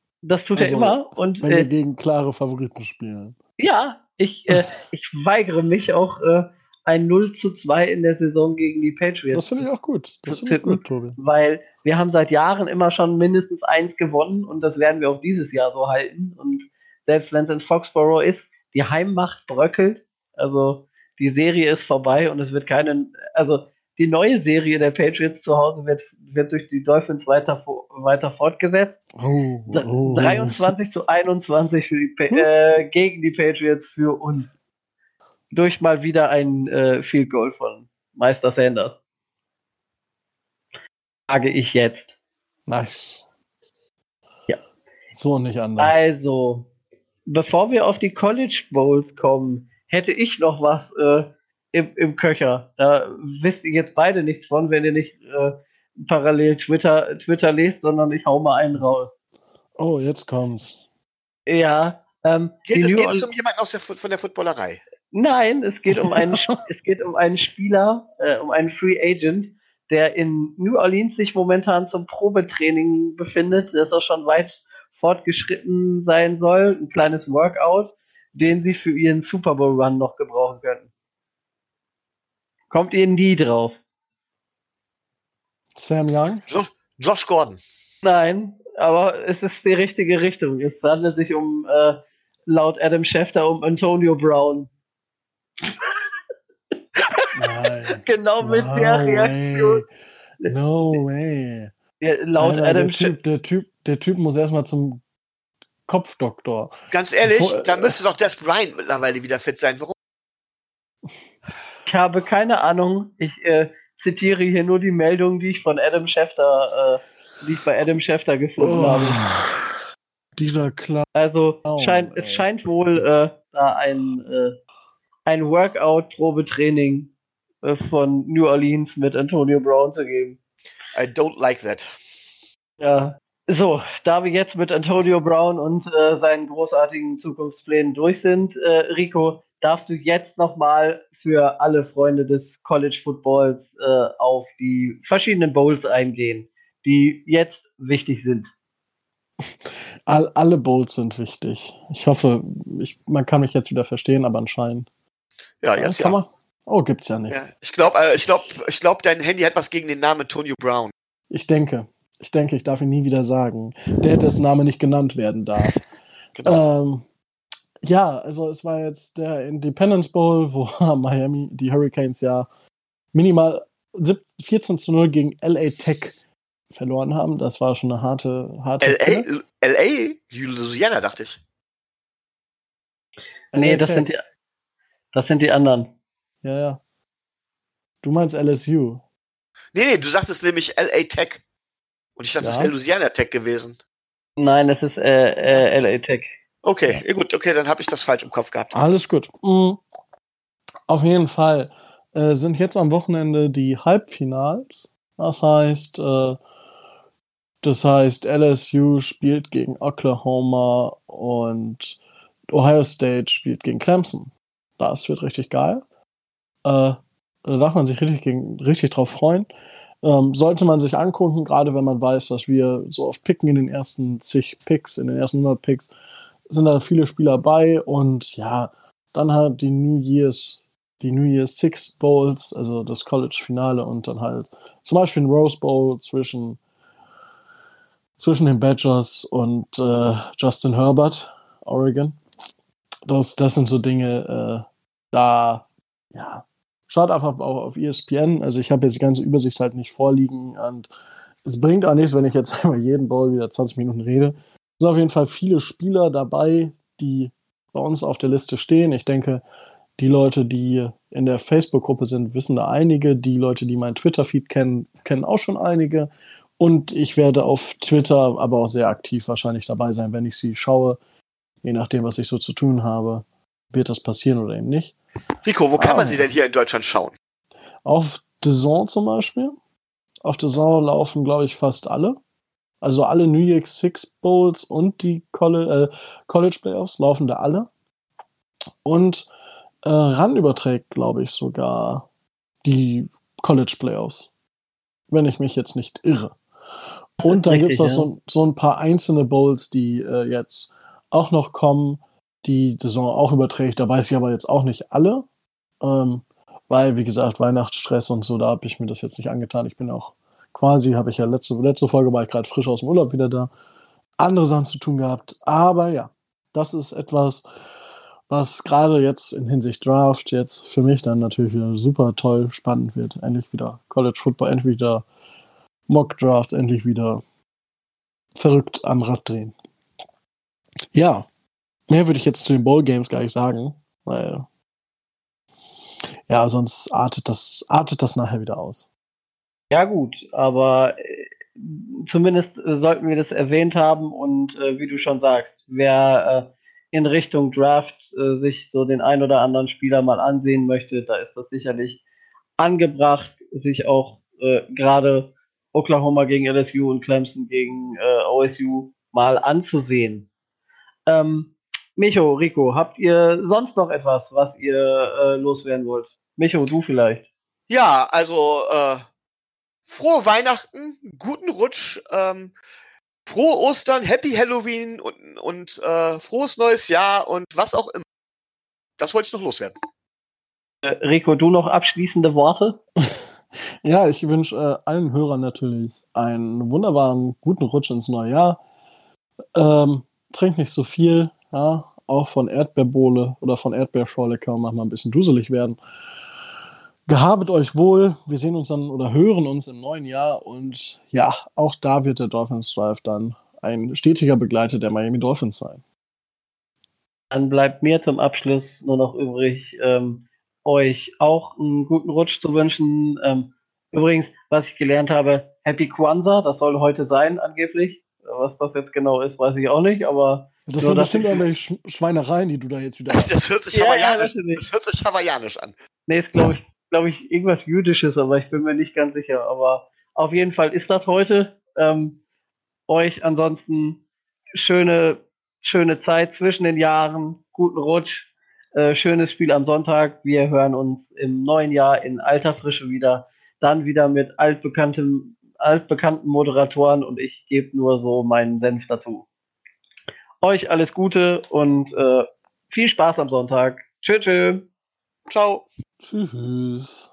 tut also, er immer. Und wenn wir äh, gegen klare Favoriten spielen. ja, ich, äh, ich weigere mich auch äh, ein 0 zu 2 in der Saison gegen die Patriots Das finde ich auch gut. Das finde ich gut, Tobi. weil wir haben seit Jahren immer schon mindestens eins gewonnen und das werden wir auch dieses Jahr so halten. Und selbst wenn es in Foxborough ist, die Heimmacht bröckelt. Also die Serie ist vorbei und es wird keine, also die neue Serie der Patriots zu Hause wird, wird durch die Dolphins weiter, weiter fortgesetzt. Oh, oh. 23 zu 21 für die, Pa- äh, gegen die Patriots für uns. Durch mal wieder ein äh, Field Goal von Meister Sanders. Sage ich jetzt. Nice. Ja. So nicht anders. Also, bevor wir auf die College Bowls kommen, hätte ich noch was äh, im, im Köcher. Da wisst ihr jetzt beide nichts von, wenn ihr nicht äh, parallel Twitter, Twitter lest, sondern ich hau mal einen raus. Oh, jetzt kommt's. Ja, ähm, Geht, es geht es um jemanden aus der, von der Footballerei. Nein, es geht um einen, es geht um einen Spieler, äh, um einen Free Agent, der in New Orleans sich momentan zum Probetraining befindet, das auch schon weit fortgeschritten sein soll, ein kleines Workout, den sie für ihren Super Bowl Run noch gebrauchen könnten. Kommt ihr nie drauf? Sam Young? Jo Josh Gordon. Nein, aber es ist die richtige Richtung. Es handelt sich um äh, laut Adam Schefter um Antonio Brown. Nein. Genau mit no der Reaktion. Way. No way. Ja, laut Alter, Adam der, typ, der, typ, der Typ muss erstmal zum Kopfdoktor. Ganz ehrlich, Bevor- da müsste doch Des Bryant mittlerweile wieder fit sein. Warum? Ich habe keine Ahnung. Ich äh, zitiere hier nur die Meldung, die ich von Adam Schefter, äh, die ich bei Adam Schefter gefunden Oh, habe. dieser Clown. Also Oh, scheint, es scheint wohl äh, da ein, äh, ein Workout-Probetraining äh, von New Orleans mit Antonio Brown zu geben. I don't like that. Ja. So, da wir jetzt mit Antonio Brown und äh, seinen großartigen Zukunftsplänen durch sind, äh, Rico, darfst du jetzt nochmal für alle Freunde des College Footballs äh, auf die verschiedenen Bowls eingehen, die jetzt wichtig sind. All, alle Bowls sind wichtig. Ich hoffe, ich, man kann mich jetzt wieder verstehen, aber anscheinend. Ja, jetzt kann ja. man? Oh, gibt's ja nicht. ja. Ich glaube, äh, ich glaube, ich glaube, dein Handy hat was gegen den Namen Antonio Brown. Ich denke. Ich denke, ich darf ihn nie wieder sagen. Der, dessen Name nicht genannt werden darf. Genau. Ähm, ja, also es war jetzt der Independence Bowl, wo Miami, die Hurricanes ja minimal 17 14 zu 0 gegen LA Tech verloren haben. Das war schon eine harte, harte LA, LA, Louisiana, dachte ich. Nee, das sind, die, das sind die anderen. Ja, ja. Du meinst LSU. Nee, nee, du sagtest nämlich LA Tech. Und ich dachte, Ja. das wäre Louisiana Tech gewesen. Nein, es ist äh, äh, LA Tech. Okay, ja. gut, okay, dann habe ich das falsch im Kopf gehabt. Alles gut. Mhm. Auf jeden Fall äh, sind jetzt am Wochenende die Halbfinals. Das heißt, äh, das heißt, LSU spielt gegen Oklahoma und Ohio State spielt gegen Clemson. Das wird richtig geil. Äh, da darf man sich richtig, gegen, richtig drauf freuen. Ähm, sollte man sich angucken, gerade wenn man weiß, dass wir so oft picken in den ersten zig Picks, in den ersten 100 Picks, sind da viele Spieler bei und ja, dann halt die New Year's, die New Year's Six Bowls, also das College-Finale und dann halt zum Beispiel ein Rose Bowl zwischen, zwischen den Badgers und äh, Justin Herbert, Oregon. Das, das sind so Dinge, äh, da, ja, schaut einfach auch auf ESPN. Also ich habe jetzt die ganze Übersicht halt nicht vorliegen und es bringt auch nichts, wenn ich jetzt über jeden Bowl wieder 20 Minuten rede. Sind auf jeden Fall viele Spieler dabei, die bei uns auf der Liste stehen. Ich denke, die Leute, die in der Facebook-Gruppe sind, wissen da einige. Die Leute, die meinen Twitter-Feed kennen, kennen auch schon einige. Und ich werde auf Twitter aber auch sehr aktiv wahrscheinlich dabei sein, wenn ich sie schaue. Je nachdem, was ich so zu tun habe, wird das passieren oder eben nicht. Rico, wo kann Ah. man sie denn hier in Deutschland schauen? Auf The Zone zum Beispiel. Auf The Zone laufen, glaube ich, fast alle. Also alle New Year's Six Bowls und die äh, College Playoffs laufen da alle. Und äh, RAN überträgt, glaube ich, sogar die College Playoffs. Wenn ich mich jetzt nicht irre. Und dann gibt es noch ja. so, so ein paar einzelne Bowls, die äh, jetzt auch noch kommen, die Zone auch überträgt. Da weiß ich aber jetzt auch nicht alle. Ähm, weil, wie gesagt, Weihnachtsstress und so, da habe ich mir das jetzt nicht angetan. Ich bin auch quasi, habe ich ja letzte, letzte Folge war ich gerade frisch aus dem Urlaub wieder da. Andere Sachen zu tun gehabt. Aber ja, das ist etwas, was gerade jetzt in Hinsicht Draft jetzt für mich dann natürlich wieder super toll spannend wird. Endlich wieder College Football, endlich wieder Mock Draft, endlich wieder verrückt am Rad drehen. Ja, mehr würde ich jetzt zu den Bowl Games gar nicht sagen, weil ja, sonst artet das, artet das nachher wieder aus. Ja, gut, aber äh, zumindest äh, sollten wir das erwähnt haben und äh, wie du schon sagst, wer äh, in Richtung Draft äh, sich so den ein oder anderen Spieler mal ansehen möchte, da ist das sicherlich angebracht, sich auch äh, gerade Oklahoma gegen LSU und Clemson gegen OSU mal anzusehen. Ähm, Micho, Rico, habt ihr sonst noch etwas, was ihr loswerden wollt? Micho, du vielleicht. Ja, also frohe Weihnachten, guten Rutsch, ähm, frohe Ostern, Happy Halloween und, und äh, frohes neues Jahr und was auch immer. Das wollte ich noch loswerden. Äh, Rico, du noch abschließende Worte? Ja, ich wünsche äh, allen Hörern natürlich einen wunderbaren, guten Rutsch ins neue Jahr. Ähm, trinkt nicht so viel, ja, auch von Erdbeerbohle oder von Erdbeerschorle kann man manchmal ein bisschen duselig werden. Gehabet euch wohl, wir sehen uns dann oder hören uns im neuen Jahr und ja, auch da wird der Dolphins Drive dann ein stetiger Begleiter der Miami Dolphins sein. Dann bleibt mir zum Abschluss nur noch übrig, ähm, euch auch einen guten Rutsch zu wünschen. Ähm, übrigens, was ich gelernt habe, Happy Kwanzaa, das soll heute sein, angeblich. Was das jetzt genau ist, weiß ich auch nicht, aber Das sind bestimmt irgendwelche Sch Schweinereien, die du da jetzt wieder Das hört sich Ja, ja, hawaiianisch, natürlich. das hört sich hawaiianisch an. nee, ist glaube ich, glaube ich, irgendwas Jüdisches, aber ich bin mir nicht ganz sicher. Aber auf jeden Fall ist das heute. Ähm, euch ansonsten schöne, schöne Zeit zwischen den Jahren, guten Rutsch, äh, schönes Spiel am Sonntag. Wir hören uns im neuen Jahr in alter Frische wieder. Dann wieder mit altbekanntem, altbekannten Moderatoren und ich gebe nur so meinen Senf dazu. Euch alles Gute und äh, viel Spaß am Sonntag. Tschö, tschö. Ciao. Tschüss.